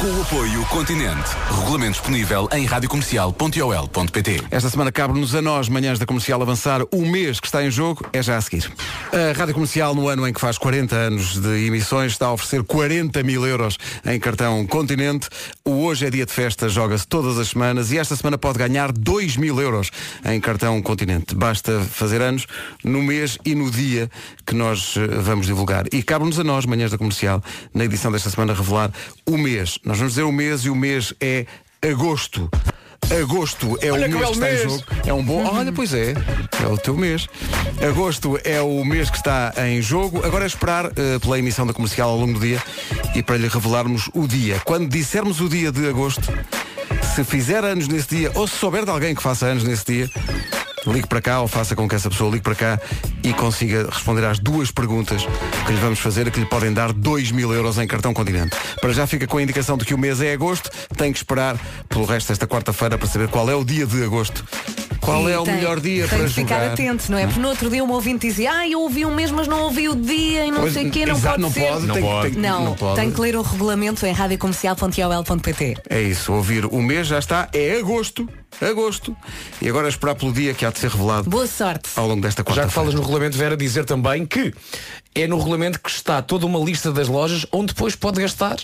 Com o apoio Continente. Regulamento disponível em radiocomercial.ol.pt Esta semana cabe-nos a nós, manhãs da comercial, avançar o mês que está em jogo, é já a seguir. A Rádio Comercial, no ano em que faz 40 anos de emissões, está a oferecer 40 mil euros em cartão Continente. O Hoje é Dia de Festa, joga-se todas as semanas e esta semana pode ganhar 2 mil euros em cartão Continente. Basta fazer anos no mês e no dia que nós eh, vamos divulgar. E cabe-nos a nós, manhãs da comercial, na edição desta semana, revelar o mês. Nós vamos dizer o mês e o mês é agosto. Agosto é Olha o mês que está em mês. jogo. É um bom. Olha, pois é. É o teu mês. Agosto é o mês que está em jogo. Agora é esperar eh, pela emissão da comercial ao longo do dia e para lhe revelarmos o dia. Quando dissermos o dia de agosto, se fizer anos nesse dia, ou se souber de alguém que faça anos nesse dia, ligue para cá ou faça com que essa pessoa ligue para cá e consiga responder às duas perguntas que lhe vamos fazer, que lhe podem dar 2 mil euros em cartão continente. Para já fica com a indicação de que o mês é agosto, tem que esperar pelo resto desta quarta-feira para saber qual é o dia de agosto. Qual E é o tem- melhor dia tem para que ficar jogar? atento, não é? Porque no outro dia um ouvinte dizia, ah, eu ouvi um mês, mas não ouvi o dia e não Pois, sei o quê, não exato, pode não ser. pode, tem- tem- não, não pode. tem que ler o regulamento em radiocomercial.ol.pt. É isso, ouvir o mês já está, é agosto, agosto. E agora é esperar pelo dia que há de ser revelado Boa sorte. ao longo desta Já quarta que falas no regulamento, Vera, dizer também que é no regulamento que está toda uma lista das lojas onde depois pode gastar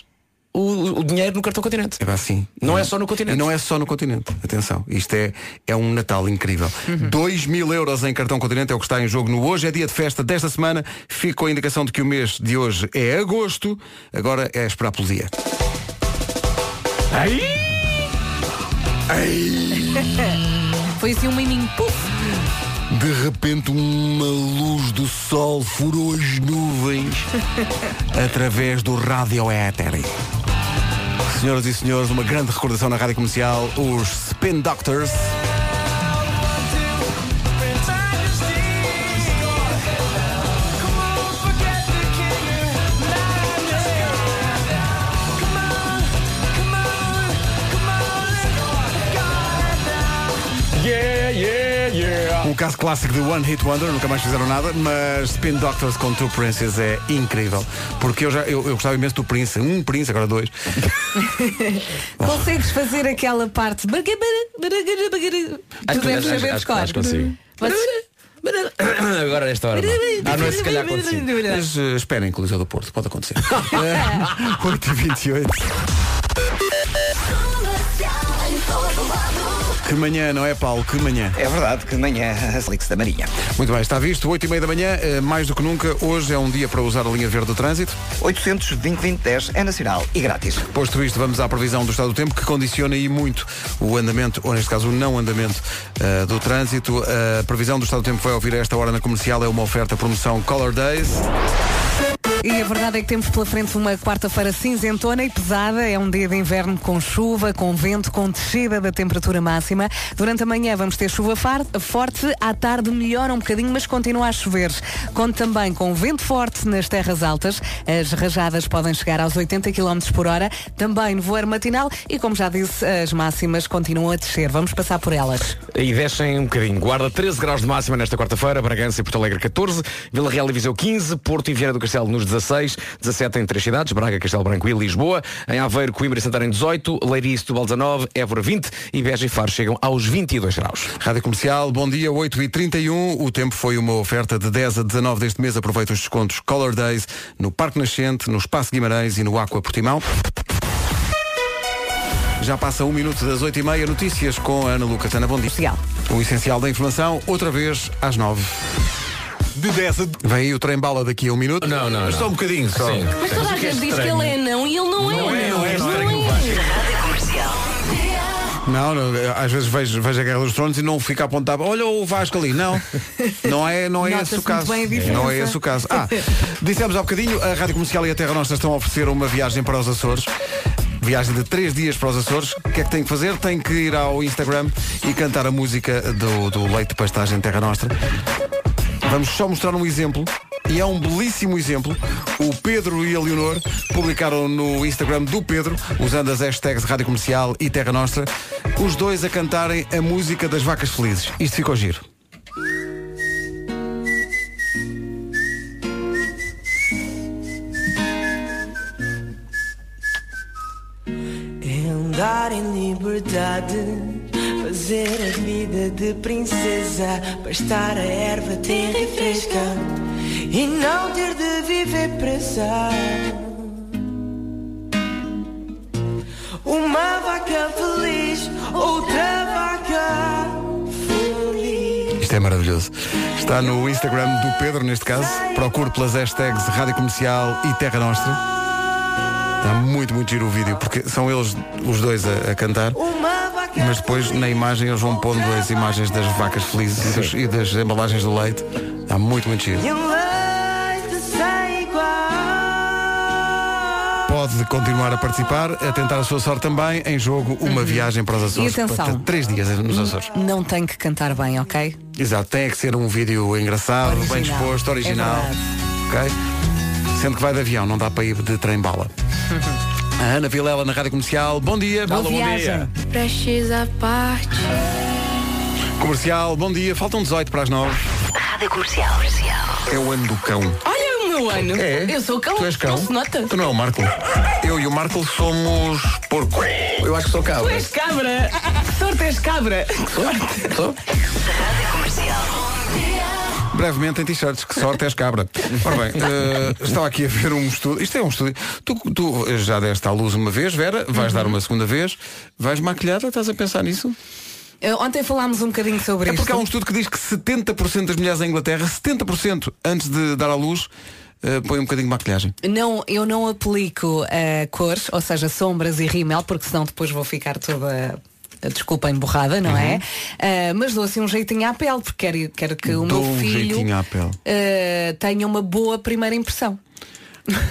o, o dinheiro no cartão continente. É assim. Não é só no continente. E não é só no continente. Atenção, isto é, é um Natal incrível. 2 mil euros em cartão continente é o que está em jogo no hoje. É dia de festa desta semana. Fico com a indicação de que o mês de hoje é agosto. Agora é esperar pelo dia. Aí! Foi assim um miminho puf. De repente uma luz do sol furou as nuvens através do rádio éter. Senhoras e senhores, uma grande recordação na rádio comercial, os Spin Doctors. Caso clássico de One Hit Wonder, nunca mais fizeram nada, mas Spin Doctors com Two Princes é incrível. Porque eu já eu, eu gostava imenso do Prince, um Prince, agora dois. Consegues fazer aquela parte. Tu deves acho- saber de cor. consigo. Agora nesta hora. não. À noite se calhar consigo. Mas eh, esperem, Coliseu do Porto, pode acontecer. Eh, 8h28. Que manhã, não é, Paulo? Que manhã. É verdade que amanhã a Felix da Marinha. Muito bem, está visto, 8 e meia da manhã, eh, mais do que nunca, hoje é um dia para usar a linha verde do trânsito. 820 é nacional e grátis. Posto isto, vamos à previsão do estado do tempo, que condiciona aí muito o andamento, ou neste caso o não andamento eh, do trânsito. A previsão do estado do tempo vai ouvir a esta hora na comercial é uma oferta promoção Color Days. E a verdade é que temos pela frente uma quarta-feira cinzentona e pesada. É um dia de inverno com chuva, com vento, com descida da temperatura máxima. Durante a manhã vamos ter chuva forte. À tarde melhora um bocadinho, mas continua a chover. Conto também com vento forte nas terras altas. As rajadas podem chegar aos 80 km por hora. Também voeiro matinal. E como já disse, as máximas continuam a descer. Vamos passar por elas. E descem um bocadinho. Guarda 13 graus de máxima nesta quarta-feira, Bragança e Porto Alegre 14, Vila Real e Viseu 15, Porto e Viana do Castelo nos 16, 17 em três cidades, Braga, Castelo Branco e Lisboa, em Aveiro, Coimbra e Santarém 18, Leiria e Setúbal 19, Évora 20 e Beja e Faro chegam aos 22 graus. Rádio Comercial, bom dia, 8h31. O tempo foi uma oferta de 10 a 19 deste mês. Aproveita os descontos Color Days no Parque Nascente, no Espaço Guimarães e no Aqua Portimão. Já passa um minuto das 8h30, notícias com a Ana Lucas. Ana, bom dia. O essencial da informação, outra vez às 9 De 10 a... Vem aí o trem bala daqui a um minuto. Não, não, Mas só um bocadinho, só. Sim. Mas toda a gente diz que ele é não e ele não, é. Não é, não é, não é. Rádio Comercial. Não, não, às vezes vejo, vejo a Guerra dos Tronos e não fica apontado. Olha o Vasco ali. Não, não é, não é esse o caso. Não é esse o caso. Ah, dissemos há bocadinho, a Rádio Comercial e a Terra Nostra estão a oferecer uma viagem para os Açores. Viagem de três dias para os Açores. O que é que tem que fazer? Tem que ir ao Instagram e cantar a música do, do Leite de Pastagem Terra Nostra. Vamos só mostrar um exemplo. E é um belíssimo exemplo. O Pedro e a Leonor publicaram no Instagram do Pedro, usando as hashtags Rádio Comercial e Terra Nostra, os dois a cantarem a música das vacas felizes. Isto ficou giro. É andar em liberdade fazer a vida de princesa, bastar a erva terra e fresca e não ter de viver presa. Uma vaca feliz, outra vaca feliz. Isto é maravilhoso. Está no Instagram do Pedro, neste caso. Procure pelas hashtags Rádio Comercial e Terra Nostra. Está muito, muito giro o vídeo, porque são eles os dois a, a cantar. Mas depois na imagem eles vão pondo as imagens das vacas felizes e, dos- e das embalagens do leite. Está muito, muito giro. Pode continuar a participar, a tentar a sua sorte também. Em jogo, uma viagem para os Açores. E atenção. Para três dias nos Açores. Não tem que cantar bem, ok? Exato, tem que ser um vídeo engraçado, bem Original. disposto, original. É ok? Sendo que vai de avião, não dá para ir de trem-bala. A Ana Vilela na Rádio Comercial. Bom dia. Boa viagem. Prestes à parte. Comercial, bom dia. Faltam 18 para as 9. Rádio Comercial. Comercial. É o ano do cão. Olha o meu ano. É? Eu sou cão. Tu és cão? Não se nota. Tu não é o Marco. Eu e o Marco somos porco. Eu acho que sou Tu cabra. és cabra. Que sorte és cabra. Sou? Rádio Comercial. Brevemente em t-shirts, que sorte és cabra. Ora bem, eh, estava aqui a ver um estudo. Isto é um estudo. Tu, tu já deste à luz uma vez, Vera, vais Uhum. dar uma segunda vez. Vais maquilhada? Estás a pensar nisso? Eh, Ontem falámos um bocadinho sobre É isto. porque há um estudo que diz que 70% das mulheres em Inglaterra, 70% antes de dar à luz, eh, põem um bocadinho de maquilhagem. Não, eu não aplico eh, cores, ou seja, sombras e rímel, porque senão depois vou ficar toda. Desculpa, emborrada, não é? Uhum. Eh, mas dou assim um jeitinho à pele, porque quero, quero que o Dou meu um filho à pele. eh, tenha uma boa primeira impressão.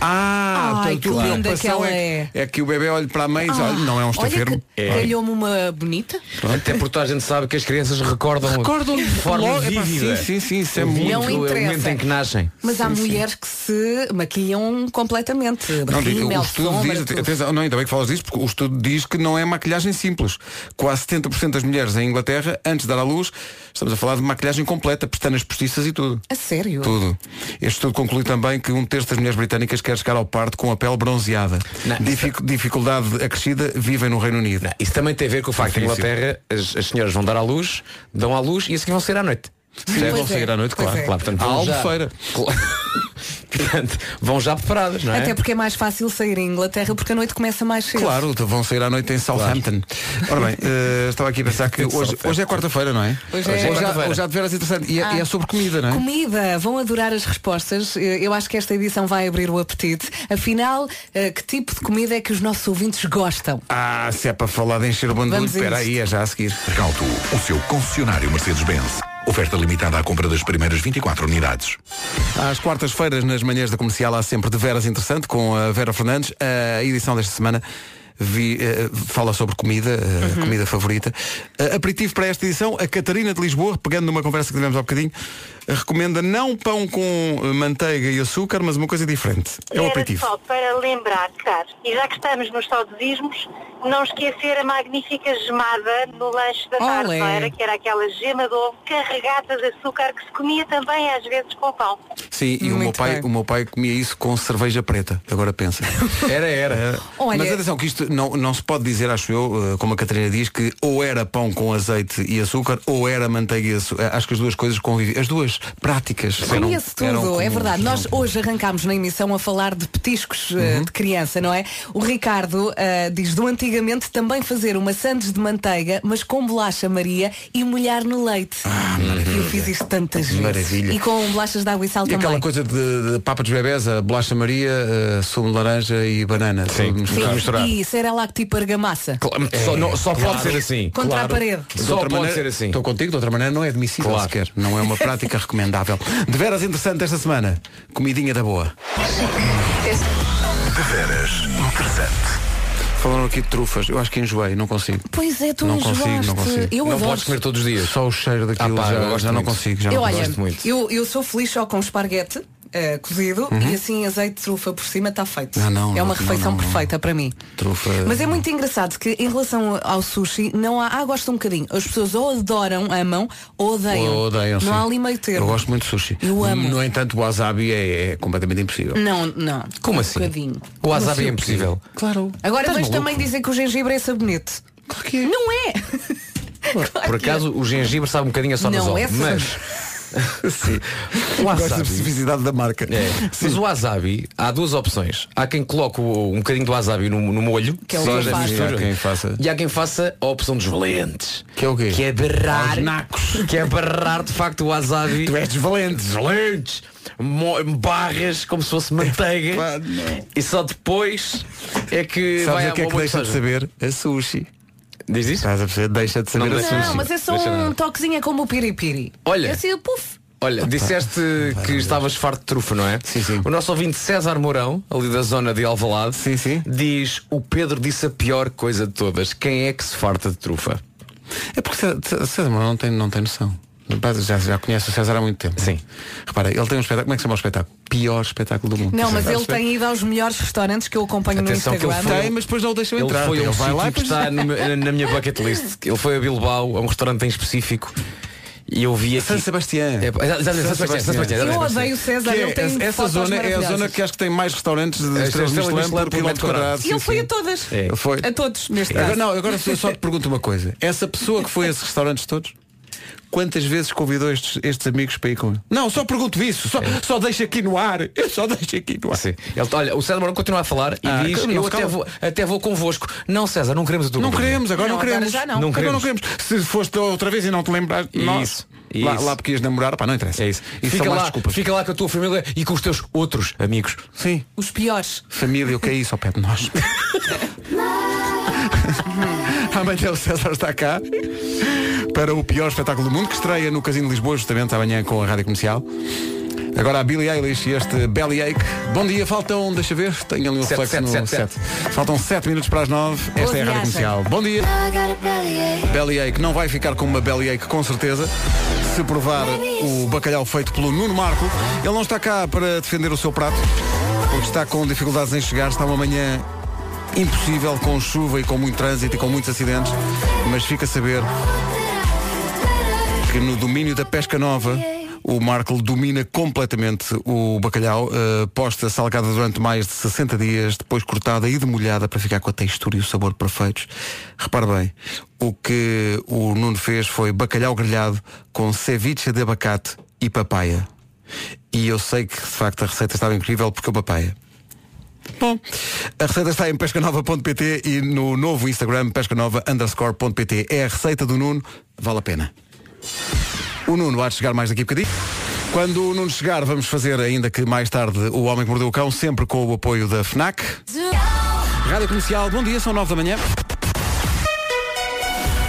Ah, Ai, que a linda que ela é, é que o bebê olhe para a mãe e diz, olha, não é um Olha estafermo. que calhou-me uma bonita. Até porque toda a gente sabe que as crianças recordam, Recordam de forma logo, epá, vívida. sim, sim, sim, isso é o muito- Não o momento interessa. em que nascem. Mas há Sim, sim. mulheres que se maquilham completamente. Não, Rímel, o estudo sombra, diz, tudo. atenção, não, ainda bem que falas disso, porque o estudo diz que não é maquilhagem simples. Quase 70% das mulheres em Inglaterra, antes de dar à luz, estamos a falar de maquilhagem completa, pestanas postiças e tudo. A sério? Tudo. Este estudo conclui também que um terço das mulheres britânicas quer chegar ao parto com a pele bronzeada. Dific- dificuldade acrescida vivem no Reino Unido. Não, isso também tem a ver com o facto que em Difícil. Inglaterra as, as senhoras vão dar à luz, dão à luz e a seguir vão sair à noite. Sim, vão sair à noite, Pois claro. é. Claro, portanto, albufeira. Claro. portanto, vão já preparadas, não é? Até porque é mais fácil sair em Inglaterra porque a noite começa mais cedo. Claro, vão sair à noite em Southampton. Ora bem, eh, estava aqui a pensar que hoje, hoje é quarta-feira, não é? Hoje é hoje, já, quarta-feira. hoje já de veras interessante. E é, Ah. e é sobre comida, não é? Comida, vão adorar as respostas. Eu eu acho que esta edição vai abrir o apetite. Afinal, eh, que tipo de comida é que os nossos ouvintes gostam? Ah, se é para falar de encher o bandulho, espera aí, é já a seguir. Recalto, o seu concessionário Mercedes-Benz. Oferta limitada à compra das primeiras 24 unidades. Às quartas-feiras, nas manhãs da comercial, há sempre de veras interessante com a Vera Fernandes. A edição desta semana vi, eh, fala sobre comida, eh, Uhum. comida favorita. Eh, aperitivo para esta edição, a Catarina de Lisboa, pegando numa conversa que tivemos há bocadinho, recomenda não pão com manteiga e açúcar, mas uma coisa diferente. É o Era aperitivo. só para lembrar, claro, e já que estamos nos saudosismos, não esquecer a magnífica gemada no lanche da tarde, Olé. não era? Que era aquela gema de ovo carregada de açúcar que se comia também às vezes com pão. Sim, e o meu, pai, bem. o meu pai comia isso com cerveja preta. Agora pensa. Era, era. Olha- Mas atenção, que isto não, não se pode dizer, acho eu, eh, como a Catarina diz, que ou era pão com azeite e açúcar, ou era manteiga e açúcar. Acho que as duas coisas convivem. As duas práticas. eram- Comia-se eram tudo, é verdade. Nós hoje arrancámos na emissão a falar de petiscos Uhum. eh, de criança, não é? O Ricardo eh, diz do antigamente também fazer uma sandes de manteiga, mas com bolacha Maria e molhar no leite. Eu fiz isto tantas vezes. Ah, Maravilha. E com bolachas de água e sal E também. aquela coisa de, de papa dos bebés, a bolacha Maria, eh, sumo de laranja e banana. Sim. tudo Sim, misturado. e será tipo argamassa. Claro, só não- só pode ser assim. Contra Claro. a parede. De Só outra pode maneira- ser assim. Estou contigo, de outra maneira não é admissível Claro. sequer. Não é uma prática recomendável. De veras interessante esta semana. Comidinha da boa. De veras interessante. Falaram aqui de trufas. Eu acho que enjoei, não consigo. Pois é, tu Não enjoaste. consigo, não consigo. Eu Não adoro. podes comer todos os dias. Só o cheiro daquilo Ah, pá, já, eu gosto já não consigo. Já Eu, não olha, muito. eu, eu sou feliz só com esparguete. Eh, cozido Uhum. e assim azeite de trufa por cima está feito. Ah, não, é uma não, refeição não, perfeita para mim. Trufa. Mas é muito engraçado que em relação ao sushi não há. Ah, gosto um bocadinho. As pessoas ou adoram, amam, ou odeiam. Ou odeiam, não sim. há ali meio termo. Eu gosto muito de sushi. Eu amo. No entanto, o wasabi é, é completamente impossível. Não, não. Como um assim? bocadinho. O wasabi é assim? impossível. Claro. Agora maluco? também dizer que o gengibre é sabonete. Claro que é. Não é! Por acaso o gengibre sabe um bocadinho a só Não, sol, é mas Sim. o Gosto da wasabi, especificidade da marca. é, mas o wasabi há duas opções. Há quem coloque um bocadinho do wasabi no, no molho, Que é o que. Há quem faça. e há quem faça a opção dos valentes. Que é o quê? Que é berrar. Que é barrar de facto o wasabi. Tu és dos valentes. Barras como se fosse manteiga. Pá, e só depois é que Sabes vai o que é que deixa de saber? A sushi. Diz isso? Estás a perceber? Deixa de saber Não a deixa. sushi. Não, mas é só Deixa um nada. toquezinho é como o piripiri. Olha. É assim, puf. Olha, disseste que estavas farto de trufa, não é? Sim, sim. O nosso ouvinte César Mourão, ali da zona de Alvalade, Sim, sim. diz o Pedro disse a pior coisa de todas. Quem é que se farta de trufa? É porque César- César Mourão não tem, não tem noção. Já, já conhece o César há muito tempo. Sim. Repara, ele tem um espetáculo. Como é que se chama o espetáculo? Pior espetáculo do mundo. Não, mas ele tem ido aos melhores restaurantes que eu acompanho Atenção no que ele Instagram. foi- Tem, mas depois não o deixam Ele entrar. foi a um vai lá e que está no meu- na minha bucket list. Ele foi a Bilbao, a um restaurante em específico. E eu vi aqui. San Sebastián. É, San Sebastián, Eu odeio o César, ele é, essa zona é a zona que acho que tem mais restaurantes de É, estrelas Michelin por quilómetro quadrado. E ele foi a todas. É. Ele foi. A todos, neste Agora, caso. não, agora só te pergunto uma coisa. Essa pessoa que foi a esses restaurantes todos, quantas vezes convidou estes, estes amigos para ir com ele? Não, só pergunto isso. Só, só deixa aqui no ar. Eu só deixo aqui no ar. Sim. Ele, olha, o César Mourão continua a falar e Ah, diz, eu até vou, até vou convosco. Não, César, não queremos a tua Não companhia. queremos, agora não, Não, agora queremos. já não. Não Agora não queremos. queremos. Se foste outra vez e não te lembrar, nós. Isso, Lá, lá porque ias namorar, pá, não interessa. É isso. Isso fica, lá, desculpas. fica lá com a tua família e com os teus outros amigos. Sim. Os piores. Família, o que é isso ao pé de nós? amanhã o César está cá para o pior espetáculo do mundo que estreia no Casino de Lisboa, justamente amanhã com a Rádio Comercial. Agora a Billie Eilish e este Bellyache. Bom dia, faltam, deixa ver, tenho ali um Sete, reflexo sete, no sete, 7. Faltam 7 minutos para as 9. Esta é a Rádio. Comercial. Bom dia. Bellyache não vai ficar com uma Bellyache com certeza se provar o bacalhau feito pelo Nuno Marco. Ele não está cá para defender o seu prato, porque está com dificuldades em chegar, está uma manhã impossível, com chuva e com muito trânsito e com muitos acidentes, mas fica a saber que no domínio da pesca nova o Marco domina completamente o bacalhau, eh, posta salgada durante mais de 60 dias, depois cortada e demolhada para ficar com a textura e o sabor perfeitos. Repare bem, o que o Nuno fez foi bacalhau grelhado com ceviche de abacate e papaya. E eu sei que de facto a receita estava incrível porque o papaya. Bom, a receita está em pescanova.pt e no novo Instagram pescanova underscore.pt. É a receita do Nuno, vale a pena. O Nuno há de chegar mais daqui a bocadinho. Quando o Nuno chegar, vamos fazer ainda que mais tarde o Homem que Mordeu o Cão, sempre com o apoio da FNAC. Rádio Comercial, bom dia, são nove da manhã.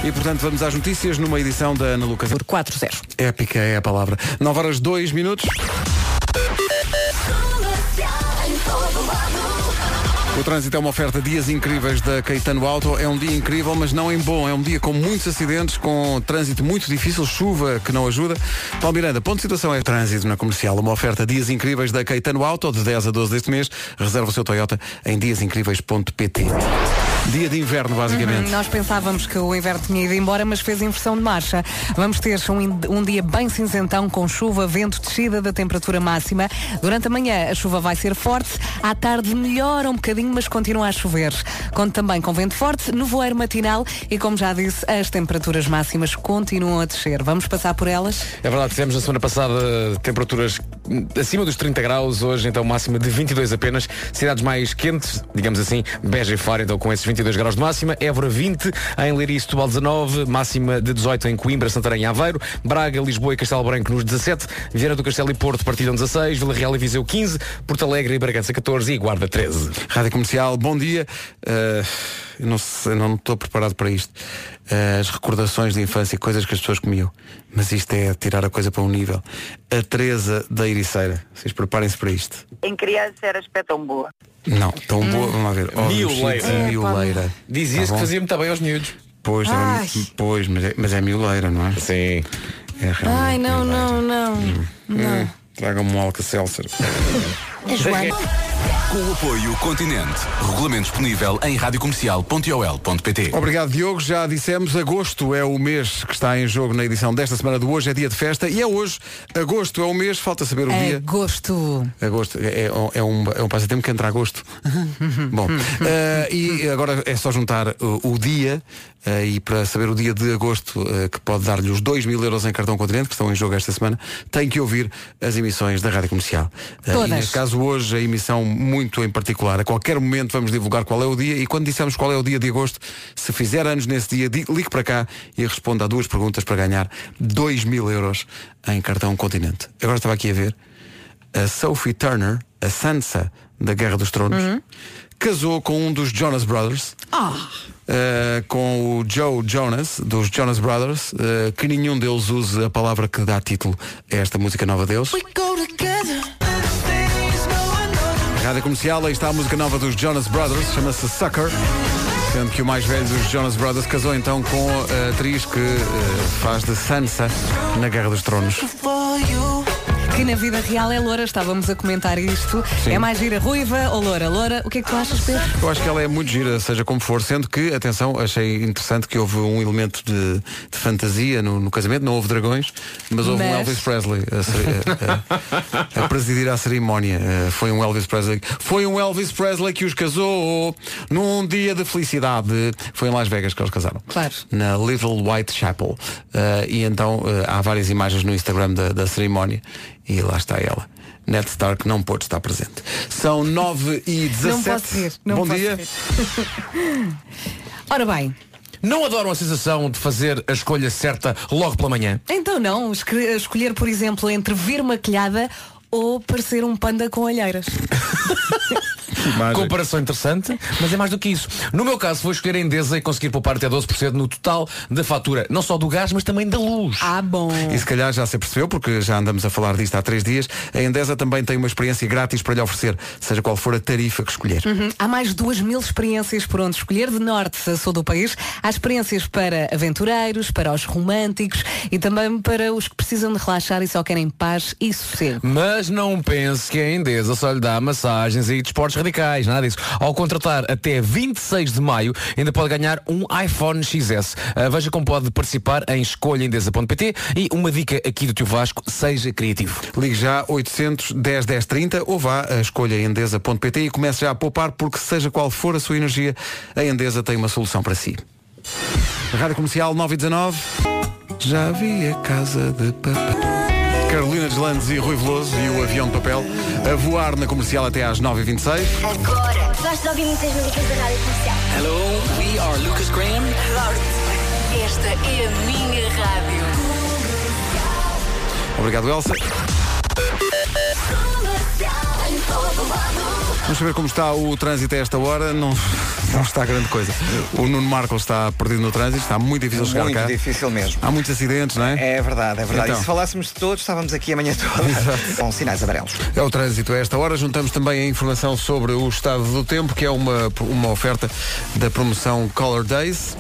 E portanto vamos às notícias numa edição da Ana Lucas. Por 4-0. Épica é a palavra. 9 horas 2 minutos. O trânsito é uma oferta dias incríveis da Caetano Auto. É um dia incrível, mas não em bom. É um dia com muitos acidentes, com trânsito muito difícil, chuva que não ajuda. Paulo Miranda, ponto de situação é trânsito na comercial. Uma oferta dias incríveis da Caetano Auto, de 10 a 12 deste mês. Reserva o seu Toyota em diasincríveis.pt. Dia de inverno, basicamente. Uhum, nós pensávamos que o inverno tinha ido embora, mas fez inversão de marcha. Vamos ter um, um dia bem cinzentão, com chuva, vento, descida da temperatura máxima. Durante a manhã a chuva vai ser forte, à tarde melhora um bocadinho, mas continua a chover. Conto também com vento forte, nevoeiro matinal e, como já disse, as temperaturas máximas continuam a descer. Vamos passar por elas? É verdade, tivemos na semana passada temperaturas acima dos 30 graus, hoje então máxima de 22 apenas. Cidades mais quentes, digamos assim, Beja e Faro, então com esses 22 graus de máxima. Évora 20, em Leiria e Setúbal 19, máxima de 18 em Coimbra, Santarém e Aveiro. Braga, Lisboa e Castelo Branco nos 17, Vieira do Castelo e Porto partilham 16, Vila Real e Viseu 15, Porto Alegre e Bragança 14 e Guarda 13. Rádio Comercial, bom dia. Uh, eu não sei, não estou preparado para isto. Uh, as recordações de infância, coisas que as pessoas comiam. Mas isto é tirar a coisa para um nível. A Teresa da Ericeira. Vocês preparem-se para isto. Em criança era espé tão boa. Não, tão boa, vamos lá ver. Ovos Mioleira. mexidos e Mioleira. Dizias Tá que bom? fazia muito bem aos miúdos. Pois, também- Ai. pois mas, é, mas é mioleira, não é? Sim. É realmente Ai, não, mioleira. não, não. Não. Traga-me um Alka-Seltzer. Com o apoio Continente. Regulamento disponível em radiocomercial.ol.pt Obrigado, Diogo. Já dissemos, agosto é o mês que está em jogo na edição desta semana de hoje, é dia de festa e é hoje. Agosto é o mês, falta saber o dia. Agosto. Agosto é, é, é um, é um passatempo que entra agosto. Bom, eh, e agora é só juntar o, o dia eh, e para saber o dia de agosto que pode dar-lhe os 2 mil euros em cartão continente que estão em jogo esta semana, tem que ouvir as emissões da Rádio Comercial. Eh, Todas. e neste caso hoje a emissão muito em particular. A qualquer momento vamos divulgar qual é o dia e quando dissermos qual é o dia de agosto, se fizer anos nesse dia, di- ligue para cá e responda a duas perguntas para ganhar 2 mil euros em cartão continente. Agora estava aqui a ver a Sophie Turner, a Sansa da Guerra dos Tronos, casou com um dos Jonas Brothers. Uh, com o Joe Jonas, dos Jonas Brothers, uh, que nenhum deles use a palavra que dá título a esta música nova deles. Rádio Comercial, aí está a música nova dos Jonas Brothers, chama-se Sucker. Sendo que o mais velho dos Jonas Brothers casou então com a atriz que uh, faz de Sansa na Guerra dos Tronos. Que na vida real é loura, estávamos a comentar isto. Sim. É mais gira ruiva ou loura? Loura, o que é que tu achas, Pedro? Eu acho que ela é muito gira, seja como for, sendo que, atenção, achei interessante que houve um elemento de, de fantasia no, no casamento, não houve dragões, mas houve um Mas- Elvis Presley a, cere- a- a presidir a cerimónia. Eh, Foi um Elvis Presley. Foi um Elvis Presley que os casou num dia de felicidade. Foi em Las Vegas que eles casaram. Claro. Na Little White Chapel. Eh, e então eh, há várias imagens no Instagram da, da cerimónia e lá está ela. Ned Stark não pôde estar presente. São 9 e 17 Não posso rir. Não Bom posso dia. Ora bem, Não adoram a sensação de fazer a escolha certa logo pela manhã? então não, escolher, por exemplo, entre vir maquilhada ou parecer um panda com olheiras. Comparação interessante, mas é mais do que isso. No meu caso, vou escolher a Endesa e conseguir poupar até 12% no total da fatura, não só do gás, mas também da luz. Ah, bom. E se calhar já se percebeu, porque já andamos a falar disto há três dias, a Endesa também tem uma experiência grátis para lhe oferecer, seja qual for a tarifa que escolher. Uhum. Há mais de duas mil experiências por onde escolher, de norte a sul do país. Há experiências para aventureiros, para os românticos e também para os que precisam de relaxar e só querem paz e sossego. Mas não pense que a Endesa só lhe dá massagens e desportos radicais, nada disso. Ao contratar até 26 de maio, ainda pode ganhar um iPhone XS. Ah, veja como pode participar em escolhaendesa.pt e uma dica aqui do tio Vasco, seja criativo. Ligue já 800 10 10 30 ou vá a escolhaendesa.pt e comece já a poupar, porque seja qual for a sua energia, a Endesa tem uma solução para si. Rádio Comercial 9 e 19. Já vi a casa de papel. Carolina Deslandes e Rui Veloso e o avião de papel a voar na comercial até às 9h26. Agora. Gosto de ouvir muitas músicas da rádio comercial. Hello, we are Lucas Graham. Esta é a minha rádio. Obrigado, Elsa. Vamos saber como está o trânsito a esta hora. Não, não está grande coisa. O Nuno Marco está perdido no trânsito, está muito difícil chegar Muito cá. difícil mesmo. Há muitos acidentes, não é? É verdade, é verdade. Então. E se falássemos de todos, estávamos aqui amanhã toda com sinais amarelos. É o trânsito a esta hora. Juntamos também a informação sobre o estado do tempo, que é uma, uma oferta da promoção Color Days.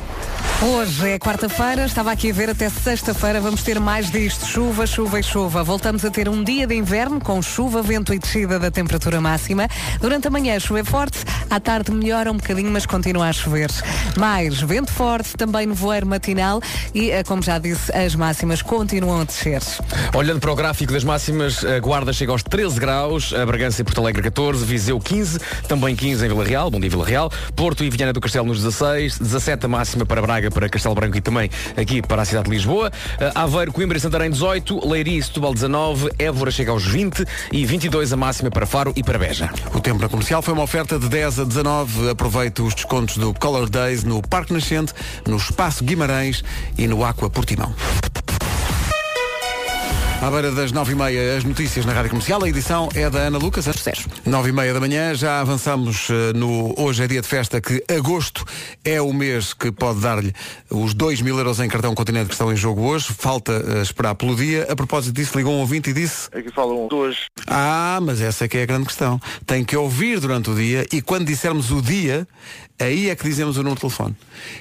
Hoje é quarta-feira, estava aqui a ver até sexta-feira vamos ter mais disto, chuva, chuva e chuva. Voltamos a ter um dia de inverno com chuva, vento e descida da temperatura máxima. Durante a manhã chove forte, à tarde melhora um bocadinho, mas continua a chover. Mais vento forte, também nevoeiro matinal e, eh, como já disse, as máximas continuam a descer. Olhando para o gráfico das máximas, a Guarda chega aos 13 graus, a Bragança e Porto Alegre 14, Viseu 15, também 15 em Vila Real, bom dia Vila Real, Porto e Viana do Castelo nos 16, 17 a máxima para Braga, para Castelo Branco e também aqui para a cidade de Lisboa, Eh, Aveiro, Coimbra e Santarém 18, Leiria e Setúbal 19, Évora chega aos 20 e 22 a máxima para Faro e para Beja. O tempo na comercial foi uma oferta de 10 a 19. Aproveite os descontos do Color Days no Parque Nascente, no Espaço Guimarães e no Aqua Portimão. À beira das 9h30, as notícias na Rádio Comercial. A edição é da Ana Lucas. Sucesso. 9h30 da manhã, já avançamos eh, no Hoje é Dia de Festa, que agosto é o mês que pode dar-lhe os 2 mil euros em cartão continente que estão em jogo hoje. Falta eh, esperar pelo dia. A propósito disso, ligou um ouvinte e disse Aqui falam duas. ah, mas essa é que é a grande questão. Tem que ouvir durante o dia e quando dissermos o dia, aí é que dizemos o número de telefone.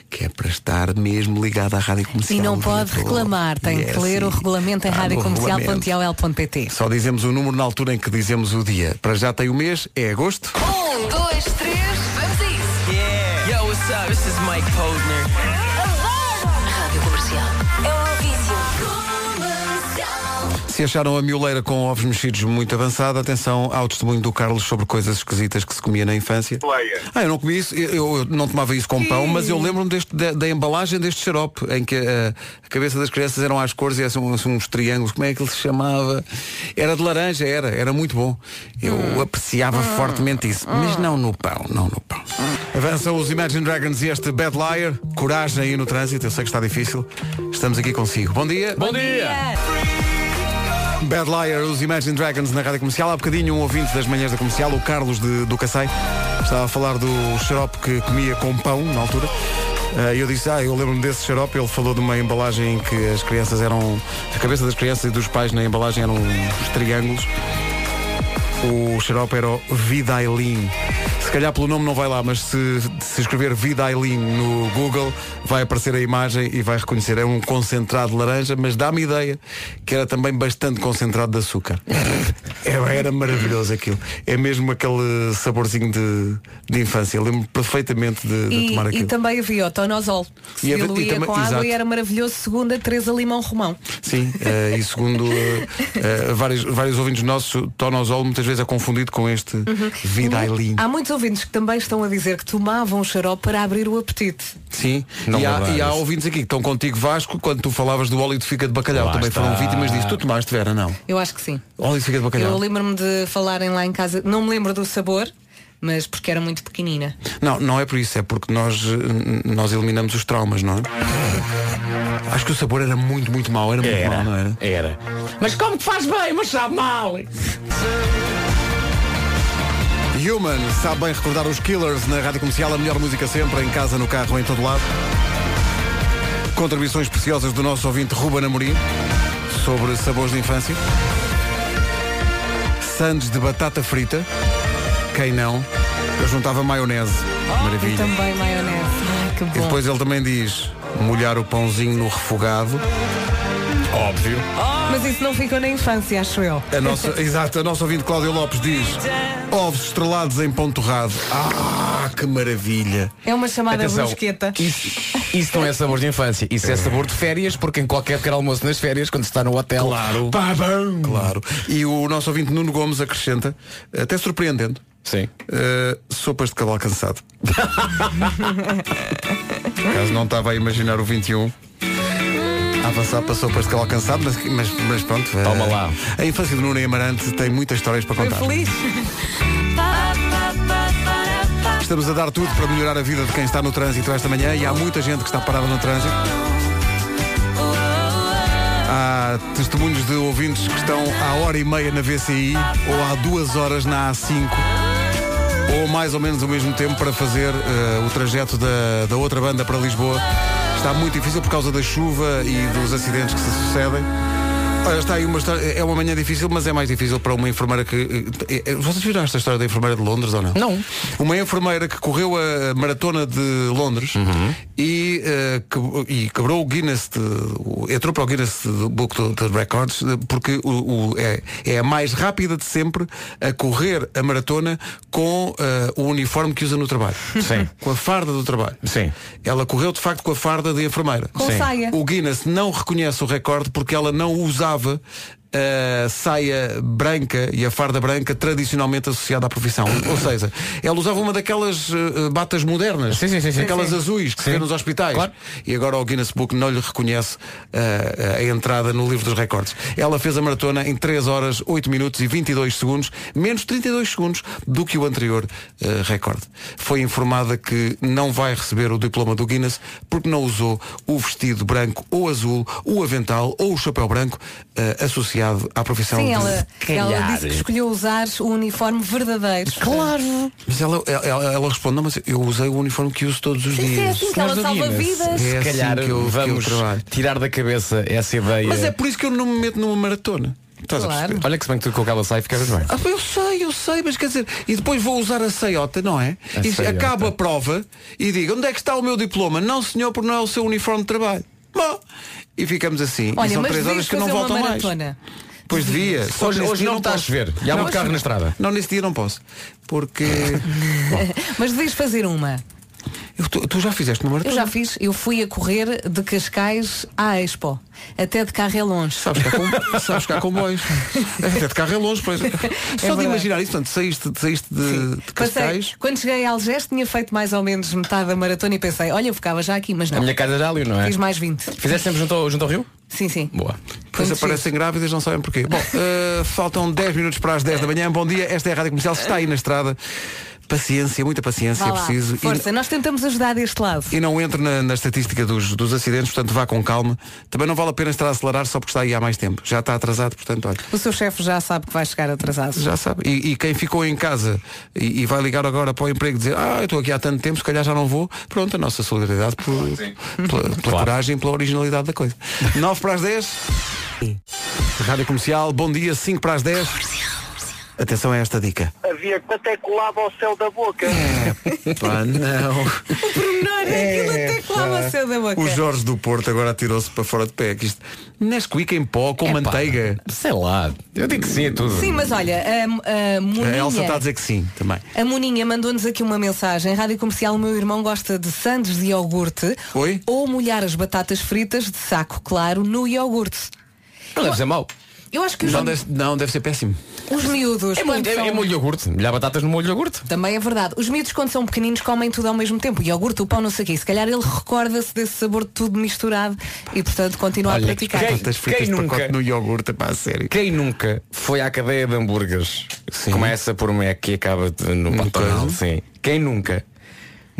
Que é para estar mesmo ligado à rádio comercial. E não pode reclamar, tem é que ler o assim. regulamento em Ah, no radiocomercial.ol comercial.ol.pt. Só dizemos o número na altura em que dizemos o dia. Para já tem o mês, é agosto. Um, dois, três, vamos a isso. Yeah. Yo, what's up? This is Mike Posner. Rádio Comercial. É um vício. Se acharam a mioleira com ovos mexidos muito avançada, atenção ao testemunho do Carlos sobre coisas esquisitas que se comia na infância. Ah, eu não comi isso, eu, eu não tomava isso com pão, mas eu lembro-me deste- da, da embalagem deste xarope, em que a, a cabeça das crianças eram às cores e eram assim, uns triângulos, como é que ele se chamava? Era de laranja, era, era muito bom. Eu apreciava fortemente isso, mas não no pão, não no pão. Avançam os Imagine Dragons e este Bad Liar, coragem aí no trânsito, eu sei que está difícil. Estamos aqui consigo. Bom dia. Bom dia! Bad Liar, os Imagine Dragons na Rádio Comercial. Há bocadinho um ouvinte das manhãs da comercial, o Carlos de, do Cacém, estava a falar do xarope que comia com pão na altura. Eh, E eu disse, ah, eu lembro-me desse xarope. Ele falou de uma embalagem em que as crianças eram. A cabeça das crianças e dos pais na embalagem eram uns triângulos. O xarope era o Vidailin. Se calhar pelo nome não vai lá, mas se, se escrever Vidailin no Google vai aparecer a imagem e vai reconhecer. É um concentrado de laranja, mas dá-me ideia que era também bastante concentrado de açúcar. Era, era maravilhoso aquilo. É mesmo aquele saborzinho de, de infância. Eu lembro perfeitamente de, de E, tomar e aquilo. também havia o tonosol, que E se e diluía também- com água exato. e era maravilhoso, segundo a Teresa Limão Romão. Sim, eh, e segundo eh, eh, vários, vários ouvintes nossos, tonosol muitas vezes é confundido com este Uhum. Vidailin. Há muitos ouvintes que também estão a dizer que tomavam xarope para abrir o apetite. Sim, Não e há, e há ouvintes aqui que estão contigo Vasco quando tu falavas do óleo de figa de bacalhau. Lá Também está. foram vítimas disso. Tu tomaste, Vera, não? Eu acho que sim. Óleo de figa de bacalhau. Eu lembro-me de falarem lá em casa, não me lembro do sabor, mas porque era muito pequenina. Não, não é por isso, é porque nós, nós eliminamos os traumas, não é? Acho que o sabor era muito, muito mau, era muito Era, mau, não era? era. Mas como que faz bem, mas sabe mal? Human, sabe bem recordar os Killers na rádio comercial, a melhor música sempre, em casa, no carro, em todo lado. Contribuições preciosas do nosso ouvinte Ruben Amorim sobre sabores de infância. Sandes de batata frita. Quem não? Eu juntava maionese. E Maravilha. também maionese. Ai, que E bom. depois ele também diz molhar o pãozinho no refogado. Óbvio. Mas isso não ficou na infância, acho eu. A nossa, exato, a nossa ouvinte Cláudia Lopes diz ovos estrelados em pão torrado. Ah, que maravilha. É uma chamada Atenção, brusqueta. Isso, isso não é sabor de infância, isso é sabor de férias, porque em qualquer pequeno almoço nas férias, quando se está no hotel. Claro. Pá. Claro. E o nosso ouvinte Nuno Gomes acrescenta, até surpreendendo, Sim. eh, sopas de cavalo cansado. Caso não estava a imaginar o 21. A avançar para sopas de cavalo cansado, mas, mas, mas pronto. eh, Toma lá. A infância de Nuno e Amarante tem muitas histórias para Foi contar. feliz. Estamos a dar tudo para melhorar a vida de quem está no trânsito esta manhã e há muita gente que está parada no trânsito. Há testemunhos de ouvintes que estão há hora e meia na VCI ou há duas horas na A5 ou mais ou menos ao mesmo tempo para fazer eh, o trajeto da, da outra banda para Lisboa. Está muito difícil por causa da chuva e dos acidentes que se sucedem. Olha, está aí uma história, é uma manhã difícil, mas é mais difícil para uma enfermeira que. eh, eh, Vocês viram esta história da enfermeira de Londres ou não? Não. Uma enfermeira que correu a maratona de Londres e, eh, que- e quebrou o Guinness, de, entrou para o Guinness Book of Records porque o, o- é, é a mais rápida de sempre a correr a maratona com eh, o uniforme que usa no trabalho. Sim. Com a farda do trabalho. Sim. Ela correu de facto com a farda de enfermeira. Com Sim. saia. O Guinness não reconhece o recorde porque ela não usava a saia branca e a farda branca tradicionalmente associada à profissão. Ou seja, ela usava uma daquelas eh, batas modernas, Sim, sim, sim, aquelas azuis que se vê nos hospitais. Claro. E agora o Guinness Book não lhe reconhece eh, a entrada no livro dos recordes. Ela fez a maratona em 3 horas, 8 minutos e 22 segundos, menos 32 segundos do que o anterior eh, recorde. Foi informada que não vai receber o diploma do Guinness porque não usou o vestido branco ou azul, o avental ou o chapéu branco eh, associado à profissão Sim, de ela, ela calhar. disse que escolheu usar o uniforme verdadeiro. Claro. Mas ela, ela, ela responde, não, mas eu usei o uniforme que uso todos os Sim, sim, dias. é assim que ela salva vidas. É Se assim calhar que eu- que eu vamos tirar da cabeça essa ideia. Mas é por isso que eu não me meto numa maratona. Estás a Claro. Olha que se bem que tu com aquela sai ficavas bem. Ah, eu sei, eu sei, mas quer dizer, e depois vou usar a ceiota, não é? A e ceiota. acabo a prova e digo, onde é que está o meu diploma? Não, senhor, porque não é o seu uniforme de trabalho. Bom, e ficamos assim. e Olha, são mas três horas que não uma voltam mais. maratona. Pois devia. Só que Hoje- nesse hoje dia não está a posso. chover. E há muito carro na estrada. Não, nesse dia não posso. Porque. Mas devias fazer uma. Eu- tu, tu já fizeste uma Eu maratona? já fiz, eu fui a correr de Cascais à Expo. Até de carro é longe. Sabes que há, com, sabes comboios. Até de carro é longe, pois. Só de verdade. imaginar isso, portanto, saíste, saíste de, de Passei, Cascais. quando cheguei a Algés tinha feito mais ou menos metade da maratona e pensei, olha, eu ficava já aqui, mas A não. minha casa já ali, não é? Fiz mais 20. Fizeste sempre junto ao, junto ao rio? Sim, sim. Boa. Depois aparecem grávidas, não sabem porquê. Bom, eh, faltam 10 minutos para as 10 da manhã. Bom dia, esta é a Rádio Comercial. Se está aí na estrada, paciência, muita paciência é preciso. E- força, nós tentamos ajudar deste lado. E não entre na, na estatística dos, dos acidentes, portanto vá com calma. Também não vale a pena estar a acelerar só porque está aí há mais tempo. Já está atrasado, portanto, olha. O seu chefe já sabe que vai chegar atrasado. Já sabe. E, e quem ficou em casa e, e vai ligar agora para o emprego e dizer ah, eu estou aqui há tanto tempo, se calhar já não vou. Pronto, a nossa solidariedade por- pela, pela coragem e pela originalidade da coisa. 9 para as 10. Rádio Comercial, bom dia, 5 para as 10. Atenção a esta dica. Havia que até colava ao céu da boca. Pá, não. O pormenor é aquilo até que lava o céu da boca. O Jorge do Porto agora atirou-se para fora de pé. Que isto, Nesquik em pó com Epá, manteiga. Sei lá. Eu digo que sim a tudo. Sim, mas olha, a, a A Moninha, Elsa está a dizer que sim, também. a Moninha mandou-nos aqui uma mensagem. Rádio Comercial, o meu irmão gosta de sandes de iogurte Oi? ou molhar as batatas fritas de saco claro no iogurte. Não deve ser mau. Eu acho que os, Não deve, não, deve ser péssimo. os miúdos É, quando molho, é, são- é molho de iogurte. Molhar batatas no molho de iogurte. Também é verdade. Os miúdos quando são pequeninos comem tudo ao mesmo tempo. O iogurte, o pão, não sei o quê. Se calhar ele recorda-se desse sabor de tudo misturado e portanto continua Olha, a praticar. quem- fritas quem de nunca? no iogurte, pá, a sério. Quem nunca foi à cadeia de hambúrgueres? Sim. Começa por Mac e acaba no McDonald's. coisa. Sim. Quem nunca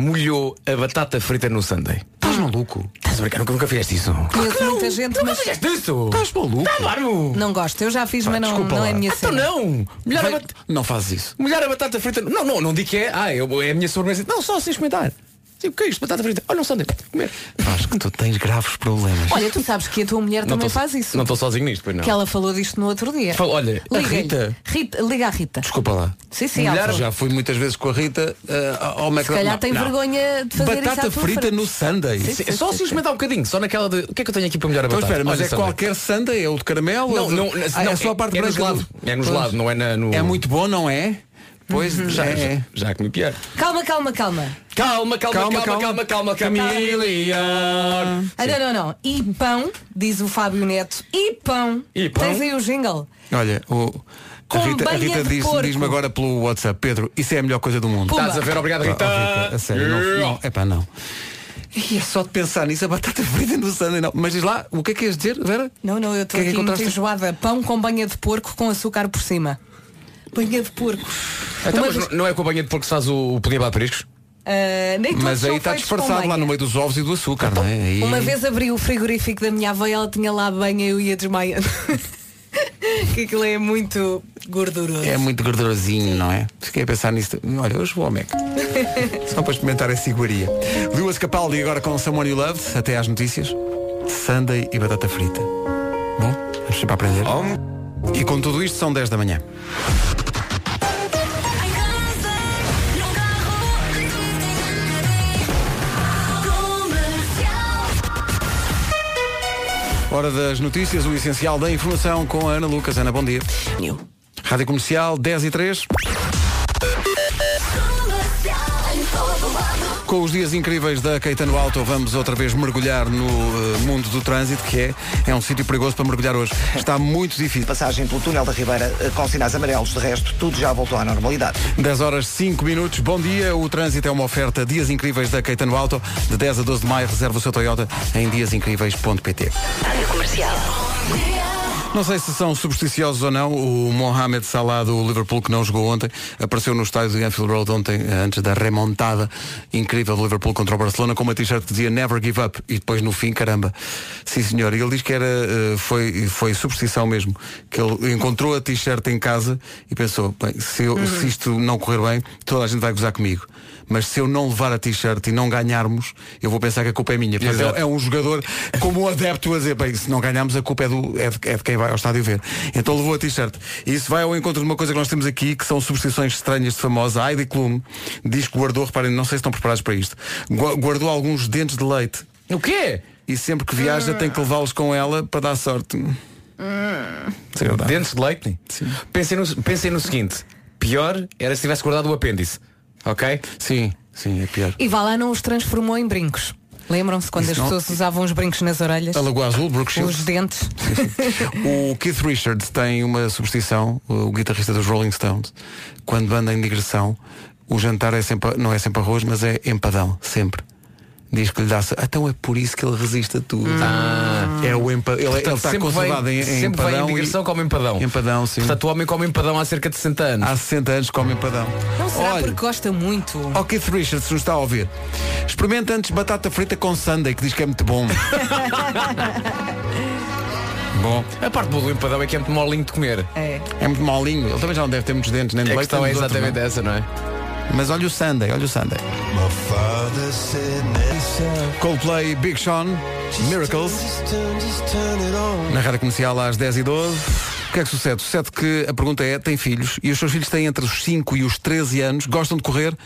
molhou a batata frita no sundae? Estás maluco? Estás a brincar? Nunca, nunca fizeste isso? Conheço muita gente, Nunca mas fizeste isso? Estás maluco? Claro! não gosto. Eu já fiz, mas não, desculpa não lá. é a minha Então cena. não! Molhar a, Vai- bat- Não fazes isso. molhar a batata frita. Não, não, não digo que é. Ah, eu- é a minha sobremesa. Não, só assim experimentar. Sim, o que é isto? Batata frita. Olha um sundae. Comer. Acho que tu tens graves problemas. Olha, tu sabes que a tua mulher Não também tô- faz isso. Não estou sozinho nisto, pois não. Que ela falou disto no outro dia. Fala- olha, a Liga-lhe. Rita. Rita, liga à Rita. Desculpa lá. Sim, sim, Mulher, ela falou. já fui muitas vezes com a Rita eh, ao McDonald's. Se calhar Não, tem não. vergonha de fazer isso Batata tua frita frente. no. Sim, Sim, sim, só se experimentar um bocadinho, só naquela de. O que é que eu tenho aqui para melhorar a Então batata? espera, mas Olha, é qualquer sundae? É o de caramelo? Não, é, o de- não, Ah, é só a parte é no branca gelado. do- É no gelado, não é na- no. É muito bom, não é? Pois Já, é. já, já comi pior. Calma, calma, calma. Calma, calma, Calma, calma, calma, calma, Camila. Ah, não, não, não. E pão, diz o Fábio Neto. E pão. E pão? Tens aí o jingle. Olha, o, a Com Rita, a banha Rita de diz- porco. diz-me agora pelo WhatsApp, Pedro, isso é a melhor coisa do mundo. Pumba. Estás a ver? Obrigado, Oh, Rita. oh, Rita, a sério, não, não, epá, não. E é só de pensar nisso, a batata frita no sundae, não. Mas diz lá, o que é que ias dizer, Vera? Não, não, eu estou é que aqui muito encontraste? enjoada. Pão com banha de porco com açúcar por cima. Banha de porco. Então, mas não- é com a banha de porco que se faz o, o pudim a periscos? Ah, nem Mas aí está disfarçado lá no meio dos ovos e do açúcar, não é? Aí- Uma vez abri o frigorífico da minha avó e ela tinha lá banha e eu ia desmaiando. que aquilo é muito gorduroso. É muito gordurosinho, não é? Fiquei a pensar nisso. Olha, hoje vou ao Mac. Só para experimentar essa iguaria. Duas Capaldi agora com Someone You Loved, até às notícias. Sunday e batata frita. Bom, vamos sempre a aprender. E com tudo isto são 10 da manhã. Hora das notícias, o essencial da informação com a Ana Lucas. Ana, bom dia. Rádio Comercial 10 e 3. Com os dias incríveis da Caetano Auto, vamos outra vez mergulhar no eh, mundo do trânsito, que é, é um sítio perigoso para mergulhar hoje. Está muito difícil. Passagem pelo túnel da Ribeira eh, com sinais amarelos, de resto, tudo já voltou à normalidade. 10 horas 5 minutos. Bom dia. O trânsito é uma oferta Dias Incríveis da Caetano Auto. De 10 a 12 de maio, reserva o seu Toyota em diasincríveis.pt. Rádio Comercial. Não sei se são supersticiosos ou não. O Mohamed Salah do Liverpool, que não jogou ontem, apareceu no estádio de Anfield Road ontem, antes da remontada incrível do Liverpool contra o Barcelona, com uma t-shirt que dizia Never Give Up. E depois no fim, caramba. Sim, senhor. E ele diz que era, eh, foi, foi superstição mesmo. Que ele encontrou a t-shirt em casa e pensou, bem, se, eu- se isto não correr bem, toda a gente vai gozar comigo. Mas se eu não levar a t-shirt e não ganharmos, eu vou pensar que a culpa é minha. Portanto, é, é um jogador como um adepto a dizer, bem, se não ganharmos a culpa é, do, é, de, é de quem vai ao estádio ver. Então levou a t-shirt. E isso vai ao encontro de uma coisa que nós temos aqui, que são superstições estranhas de famosa. A Heidi Klum diz que guardou, reparem, não sei se estão preparados para isto, gua- guardou alguns dentes de leite O quê? E sempre que viaja tem que levá-los com ela para dar sorte. Desagradável. Dentes de leite? Pensem no, pensem no seguinte. Pior era se tivesse guardado o apêndice. Ok? Sim, sim, é pior. E vá lá não os transformou em brincos. Lembram-se quando Isso as não- pessoas usavam os brincos nas orelhas? A Lagoa Azul, Brooke Shields. Os dentes. O Keith Richards tem uma superstição, o guitarrista dos Rolling Stones, quando anda em digressão, o jantar é sempre, não é sempre arroz, mas é empadão, sempre. Diz que lhe dá. Então é por isso que ele resiste a tudo. Ah. É o empa... Ele, ele Portanto, está sempre conservado vem, em, em sempre vem empadão. em digressão e... come empadão. Empadão, sim. Portanto, o homem come empadão há cerca de 60 anos. Há 60 anos come empadão. Não será Olha, porque gosta muito. Ó Keith Richards, se nos está a ouvir, experimenta antes batata frita com sundae, que diz que é muito bom. bom. A parte boa do empadão é que é muito molinho de comer. É. É muito molinho. Ele também já não deve ter muitos dentes, nem de A leite. questão é exatamente essa, não é? Mas olha o Sunday, olha o Sunday. Coldplay, Big Sean, Miracles. Na rádio comercial às 10 e 12 O que é que sucede? Sucede que a pergunta é, tem filhos e os seus filhos têm entre os 5 e os 13 anos, gostam de correr?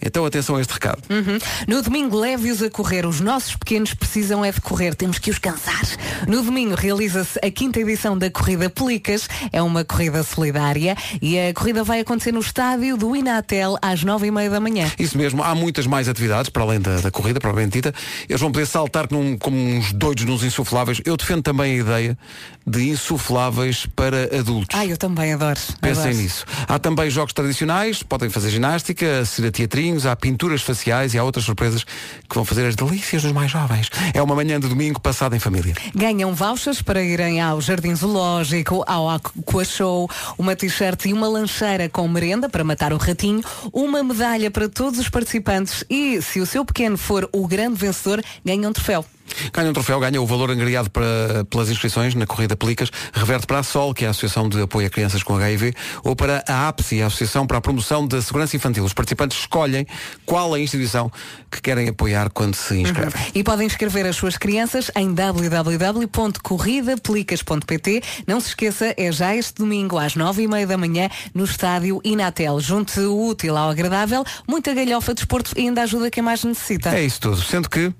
Então atenção a este recado. Uhum. No domingo leve-os a correr. Os nossos pequenos precisam é de correr. Temos que os cansar. No domingo realiza-se a quinta edição da Corrida Pelicas. É uma corrida solidária e a corrida vai acontecer no estádio do Inatel às nove e meia da manhã. Isso mesmo, há muitas mais atividades para além da, da corrida, propriamente dita. Eles vão poder saltar num- como uns doidos nos insufláveis. Eu defendo também a ideia de insufláveis para adultos. Ah, eu também adoro. Pensem adoro. nisso. Há também jogos tradicionais, podem fazer ginástica, assistir teatrinhos, há pinturas faciais e há outras surpresas que vão fazer as delícias dos mais jovens. É uma manhã de domingo passada em família. Ganham vouchers para irem ao Jardim Zoológico, ao Aqua Show, uma t-shirt e uma lancheira com merenda para matar o ratinho, uma medalha para todos os participantes e, se o seu pequeno for o grande vencedor, ganha um troféu. Ganha um troféu, ganha o valor angariado para, pelas inscrições na Corrida Pelicas, reverte para a SOL, que é a Associação de Apoio a Crianças com HIV, ou para a APSI, a Associação para a Promoção da Segurança Infantil. Os participantes escolhem qual a instituição que querem apoiar quando se inscrevem. E podem inscrever as suas crianças em www.corridapelicas.pt. Não se esqueça, é já este domingo às nove e meia da manhã no estádio Inatel. Junte o útil ao agradável, muita galhofa de esporte e ainda ajuda quem mais necessita. É isso tudo. Sendo que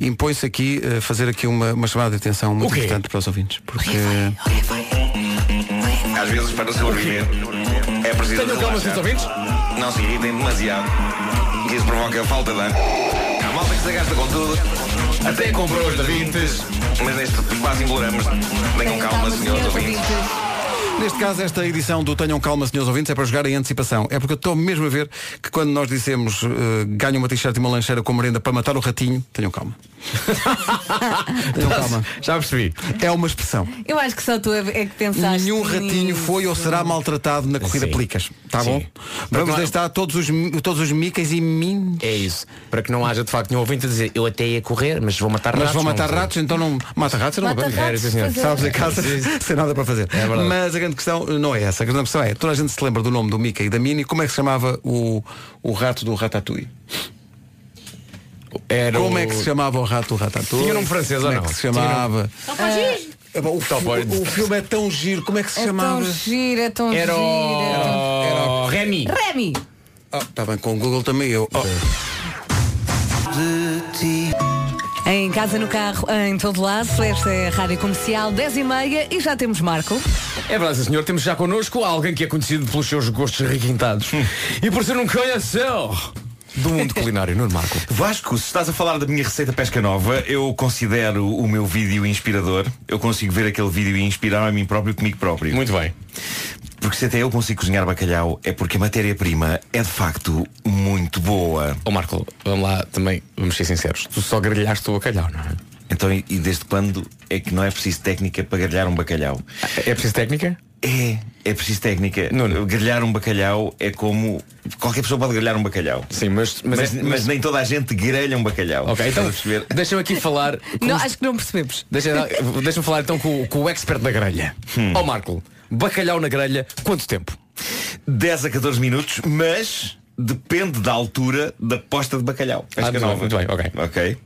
impõe-se aqui eh, fazer aqui uma, uma chamada de atenção muito O quê? importante para os ouvintes. Porque Às vezes, para sobreviver, é preciso. Tenham calma, senhores ouvintes. Não se irritem demasiado. que Isso provoca falta de ar. Há malta que se gasta com tudo. Até comprou os davintes. Mas neste quase imploramos. Tenham calma, senhores ouvintes. Neste caso, esta edição do Tenham Calma, senhores ouvintes, é para jogar em antecipação. É porque eu estou mesmo a ver que quando nós dissemos eh, ganho uma t-shirt e uma lancheira com merenda para matar o ratinho, tenham calma. tenham calma. Já percebi. É uma expressão. Eu acho que só tu é que pensaste. Nenhum ratinho nisso. foi ou será maltratado na corrida Sim. Pelicas. Tá Sim. bom? Vamos não- deixar todos os, todos os micas e min. É isso. Para que não haja de facto nenhum ouvinte a dizer eu até ia correr, mas vou matar Mas ratos. vou não matar vou. ratos, então não. Mata ratos, não Mata vou ratos, é. Sabes em casa sem nada para fazer. É verdade. Mas a grande questão não é essa. A grande questão é, toda a gente se lembra do nome do Mickey e da Minnie, como é que se chamava o, o rato do Ratatouille? Era Como o- é que se chamava o rato do Ratatouille? Tinha nome francês ou como não? é que se Tinha chamava? É bom, o, Top fi- Boy. o filme é tão giro, como é que se É chamava? tão giro, é tão Era giro. o... é tão- Era o Remy. Remy! Está tá bem, com o Google também eu. Oh, Em casa, no carro, em todo lado, esta é a Rádio Comercial 10 e meia e já temos Marco. É verdade, senhor. Temos já connosco alguém que é conhecido pelos seus gostos requintados e por ser um conhecedor do mundo culinário, Nuno Marco. Vasco, se estás a falar da minha receita pesca nova, eu considero o meu vídeo inspirador. Eu consigo ver aquele vídeo e inspirar a mim próprio comigo próprio. Muito bem. Porque se até eu consigo cozinhar bacalhau, é porque a matéria-prima é de facto muito boa. Ó Marco, vamos lá também, vamos ser sinceros. Tu só grelhaste o bacalhau, não é? Então, e desde quando é que não é preciso técnica para grelhar um bacalhau? É preciso técnica? É, é preciso técnica. Nuno. Grelhar um bacalhau é como. Qualquer pessoa pode grelhar um bacalhau. Sim, mas... Mas, é- mas nem toda a gente grelha um bacalhau. Ok, então deixa-me aqui falar com Não, os- acho que não percebes. Deixa- Deixa-me falar então com, com o expert da grelha. Ó Marco, bacalhau na grelha, quanto tempo? 10 a 14 minutos, mas depende da altura da posta de bacalhau. Pesca Ah, muito bem, nova. muito bem, ok. Ok.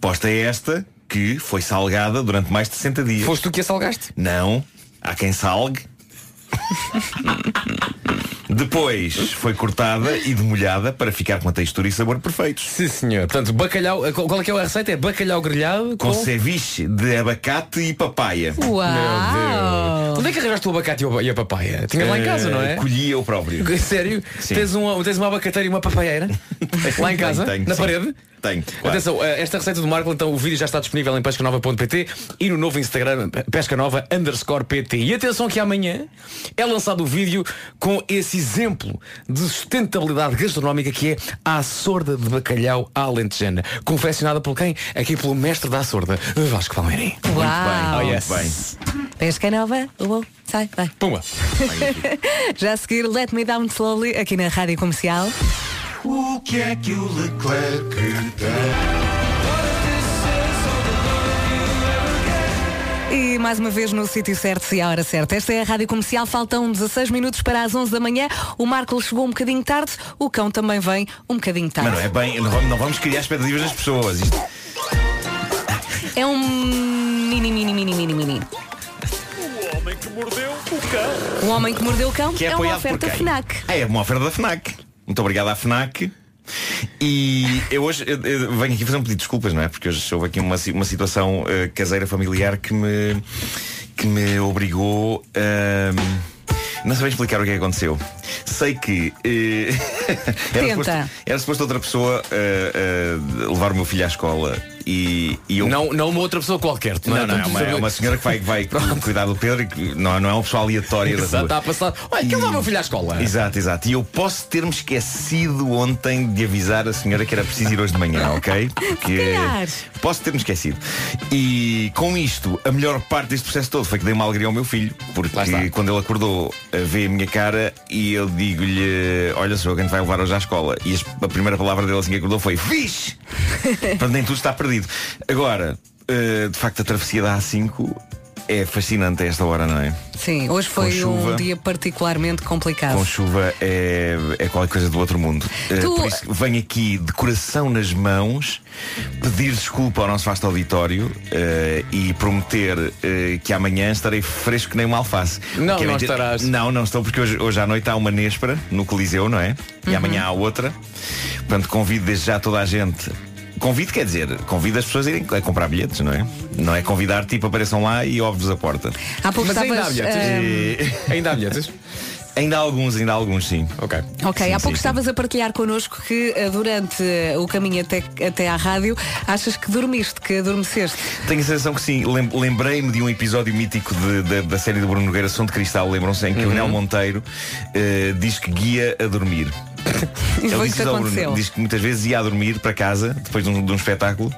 Posta é esta que foi salgada durante mais de 60 dias. Foste tu que a salgaste? Não. Há quem salgue. Depois foi cortada e demolhada para ficar com a textura e sabor perfeitos. Sim, senhor. Portanto, bacalhau. Qual é que é a receita? É bacalhau grelhado Com ceviche de abacate e papaya. Uau! Onde é que arranjaste o abacate e o- a papaya? Tinhas lá em casa, não é? Eh, Colhi eu próprio. Sério? Sim. Tens, um, tens uma abacateira e uma papaieira? lá em casa? Tenho, tenho, na sim. parede? Tenho. claro. Atenção, eh, esta receita do Marco, então o vídeo já está disponível em pescanova.pt e no novo Instagram pescanova underscore pt. E atenção que amanhã é lançado o vídeo com esse exemplo de sustentabilidade gastronómica que é a sorda de bacalhau à alentejana. Confeccionada por quem? Aqui pelo mestre da sorda, Vasco Palmeirim. Uau! Oh, yes. Pesca nova, uou, sai, vai. Pumba. Já a seguir, Let Me Down Slowly, aqui na Rádio Comercial. O que é que o Leclerc E mais uma vez no sítio certo e à hora certa. Esta é a Rádio Comercial, faltam 16 minutos para as 11 da manhã. O Marco chegou um bocadinho tarde, o cão também vem um bocadinho tarde. Mas não é bem, não vamos, criar expectativas das pessoas. Isto- É um mini, mini, mini, mini, mini. O homem que mordeu o cão. O homem que mordeu o cão que é é uma oferta quem? FNAC. É uma oferta da FNAC. Muito obrigado à FNAC. E eu hoje eu- eu venho aqui fazer um pedido de desculpas, não é? Porque hoje houve aqui uma, uma situação eh, caseira familiar que me, que me obrigou a. Não sei bem explicar o que é que aconteceu. Sei que eh, era, suposto, era suposto outra pessoa eh, levar o meu filho à escola e, e eu. Não, não uma outra pessoa qualquer. Não, não, é Portanto, uma, é uma senhora que vai, vai cuidar do Pedro e que não, não é uma pessoa aleatória da Exato, rua. está a passar. Olha, quer levar o meu filho à escola? Exato, exato. E eu posso ter-me esquecido ontem de avisar a senhora que era preciso ir hoje de manhã, ok? Porque posso ter-me esquecido. E com isto, a melhor parte deste processo todo foi que dei uma alegria ao meu filho, porque quando ele acordou, eh, vê a minha cara e eu digo-lhe: Olha, sou quem te vai levar hoje à escola. E a primeira palavra dele assim que acordou foi: Fixe! Portanto, nem tudo está perdido. Agora, eh, de facto, a travessia da A5 é fascinante a esta hora, não é? Sim, hoje foi chuva. um dia particularmente complicado. Com chuva é, é qualquer coisa do outro mundo. Eh, Tu- Por isso venho aqui de coração nas mãos pedir desculpa ao nosso vasto auditório eh, e prometer eh, que amanhã estarei fresco que nem uma alface. Não, não dizer- estarás. Não, não estou porque hoje, hoje à noite há uma néspera no Coliseu, não é? E Uhum. amanhã há outra. Portanto, convido desde já toda a gente. Convido, quer dizer, convido as pessoas a irem a comprar bilhetes, não é? Não é convidar, tipo, apareçam lá e óbvio-vos a porta. Há pouco Mas ainda há estavas, bilhetes? ehm, Ainda há bilhetes? Ainda há alguns, ainda há alguns, sim. Ok. Ok, Sim, há sim, pouco sim. estavas a partilhar connosco que eh, durante eh, o caminho até, até à rádio achas que dormiste, que adormeceste. Tenho a sensação que sim. Lem- Lembrei-me de um episódio mítico de- da- da série do Bruno Nogueira, Som de Cristal, lembram-se, em que o Uhum. Nel Monteiro eh, diz que guia a dormir. E foi Ele o diz que aconteceu. Bruno, diz que muitas vezes ia a dormir para casa depois de um, de um espetáculo.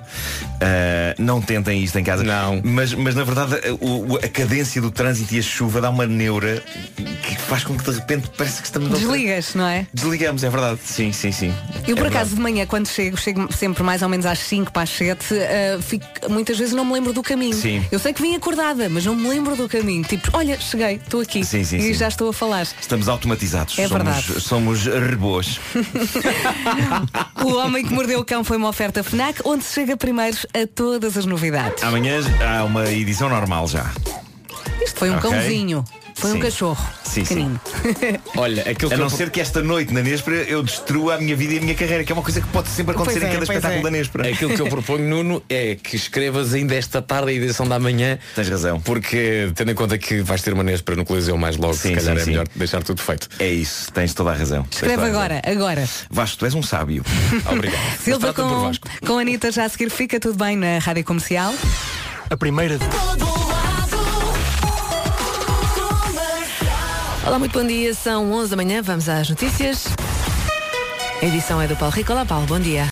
Ah, não tentem isto em casa. Não. Mas, mas na verdade a, o- a cadência do trânsito e a chuva dá uma neura que faz com que de repente parece que estamos Desligas, não é? Desligamos, é verdade. Sim, sim, sim. Eu, É por verdade. acaso, de manhã, quando chego, chego sempre mais ou menos às 5 para as 7, eh, fico- muitas vezes não me lembro do caminho. Sim. Eu sei que vim acordada, mas não me lembro do caminho. Tipo, olha, cheguei, estou aqui Sim, sim, e sim. já estou a falar. Estamos automatizados. É somos, verdade. somos O Homem que Mordeu o Cão foi uma oferta FNAC, onde se chega primeiro a todas as novidades. Amanhã há uma edição normal já. Isto foi um Ok. cãozinho, foi um Sim. cachorro. Sim, pequenino. Olha, aquilo A que não eu- ser que esta noite na Nespera eu destrua a minha vida e a minha carreira, que é uma coisa que pode sempre acontecer Pois em é, cada espetáculo é. da Nespera. Aquilo que eu proponho, Nuno, é que escrevas ainda esta tarde a edição da manhã. Tens razão. Porque, tendo em conta que vais ter uma Nespera no Coliseu mais logo, Sim, se calhar sim, é sim. melhor deixar tudo feito. É isso, tens toda a razão. Escreve toda a razão. agora, agora. Vasco, tu és um sábio. Obrigado. Silva com, Vasco. com a Anitta já a seguir fica tudo bem na rádio comercial. A primeira Olá, muito bom dia. São 11 da manhã. Vamos às notícias. A edição é do Paulo Rico. Olá, Paulo. Bom dia.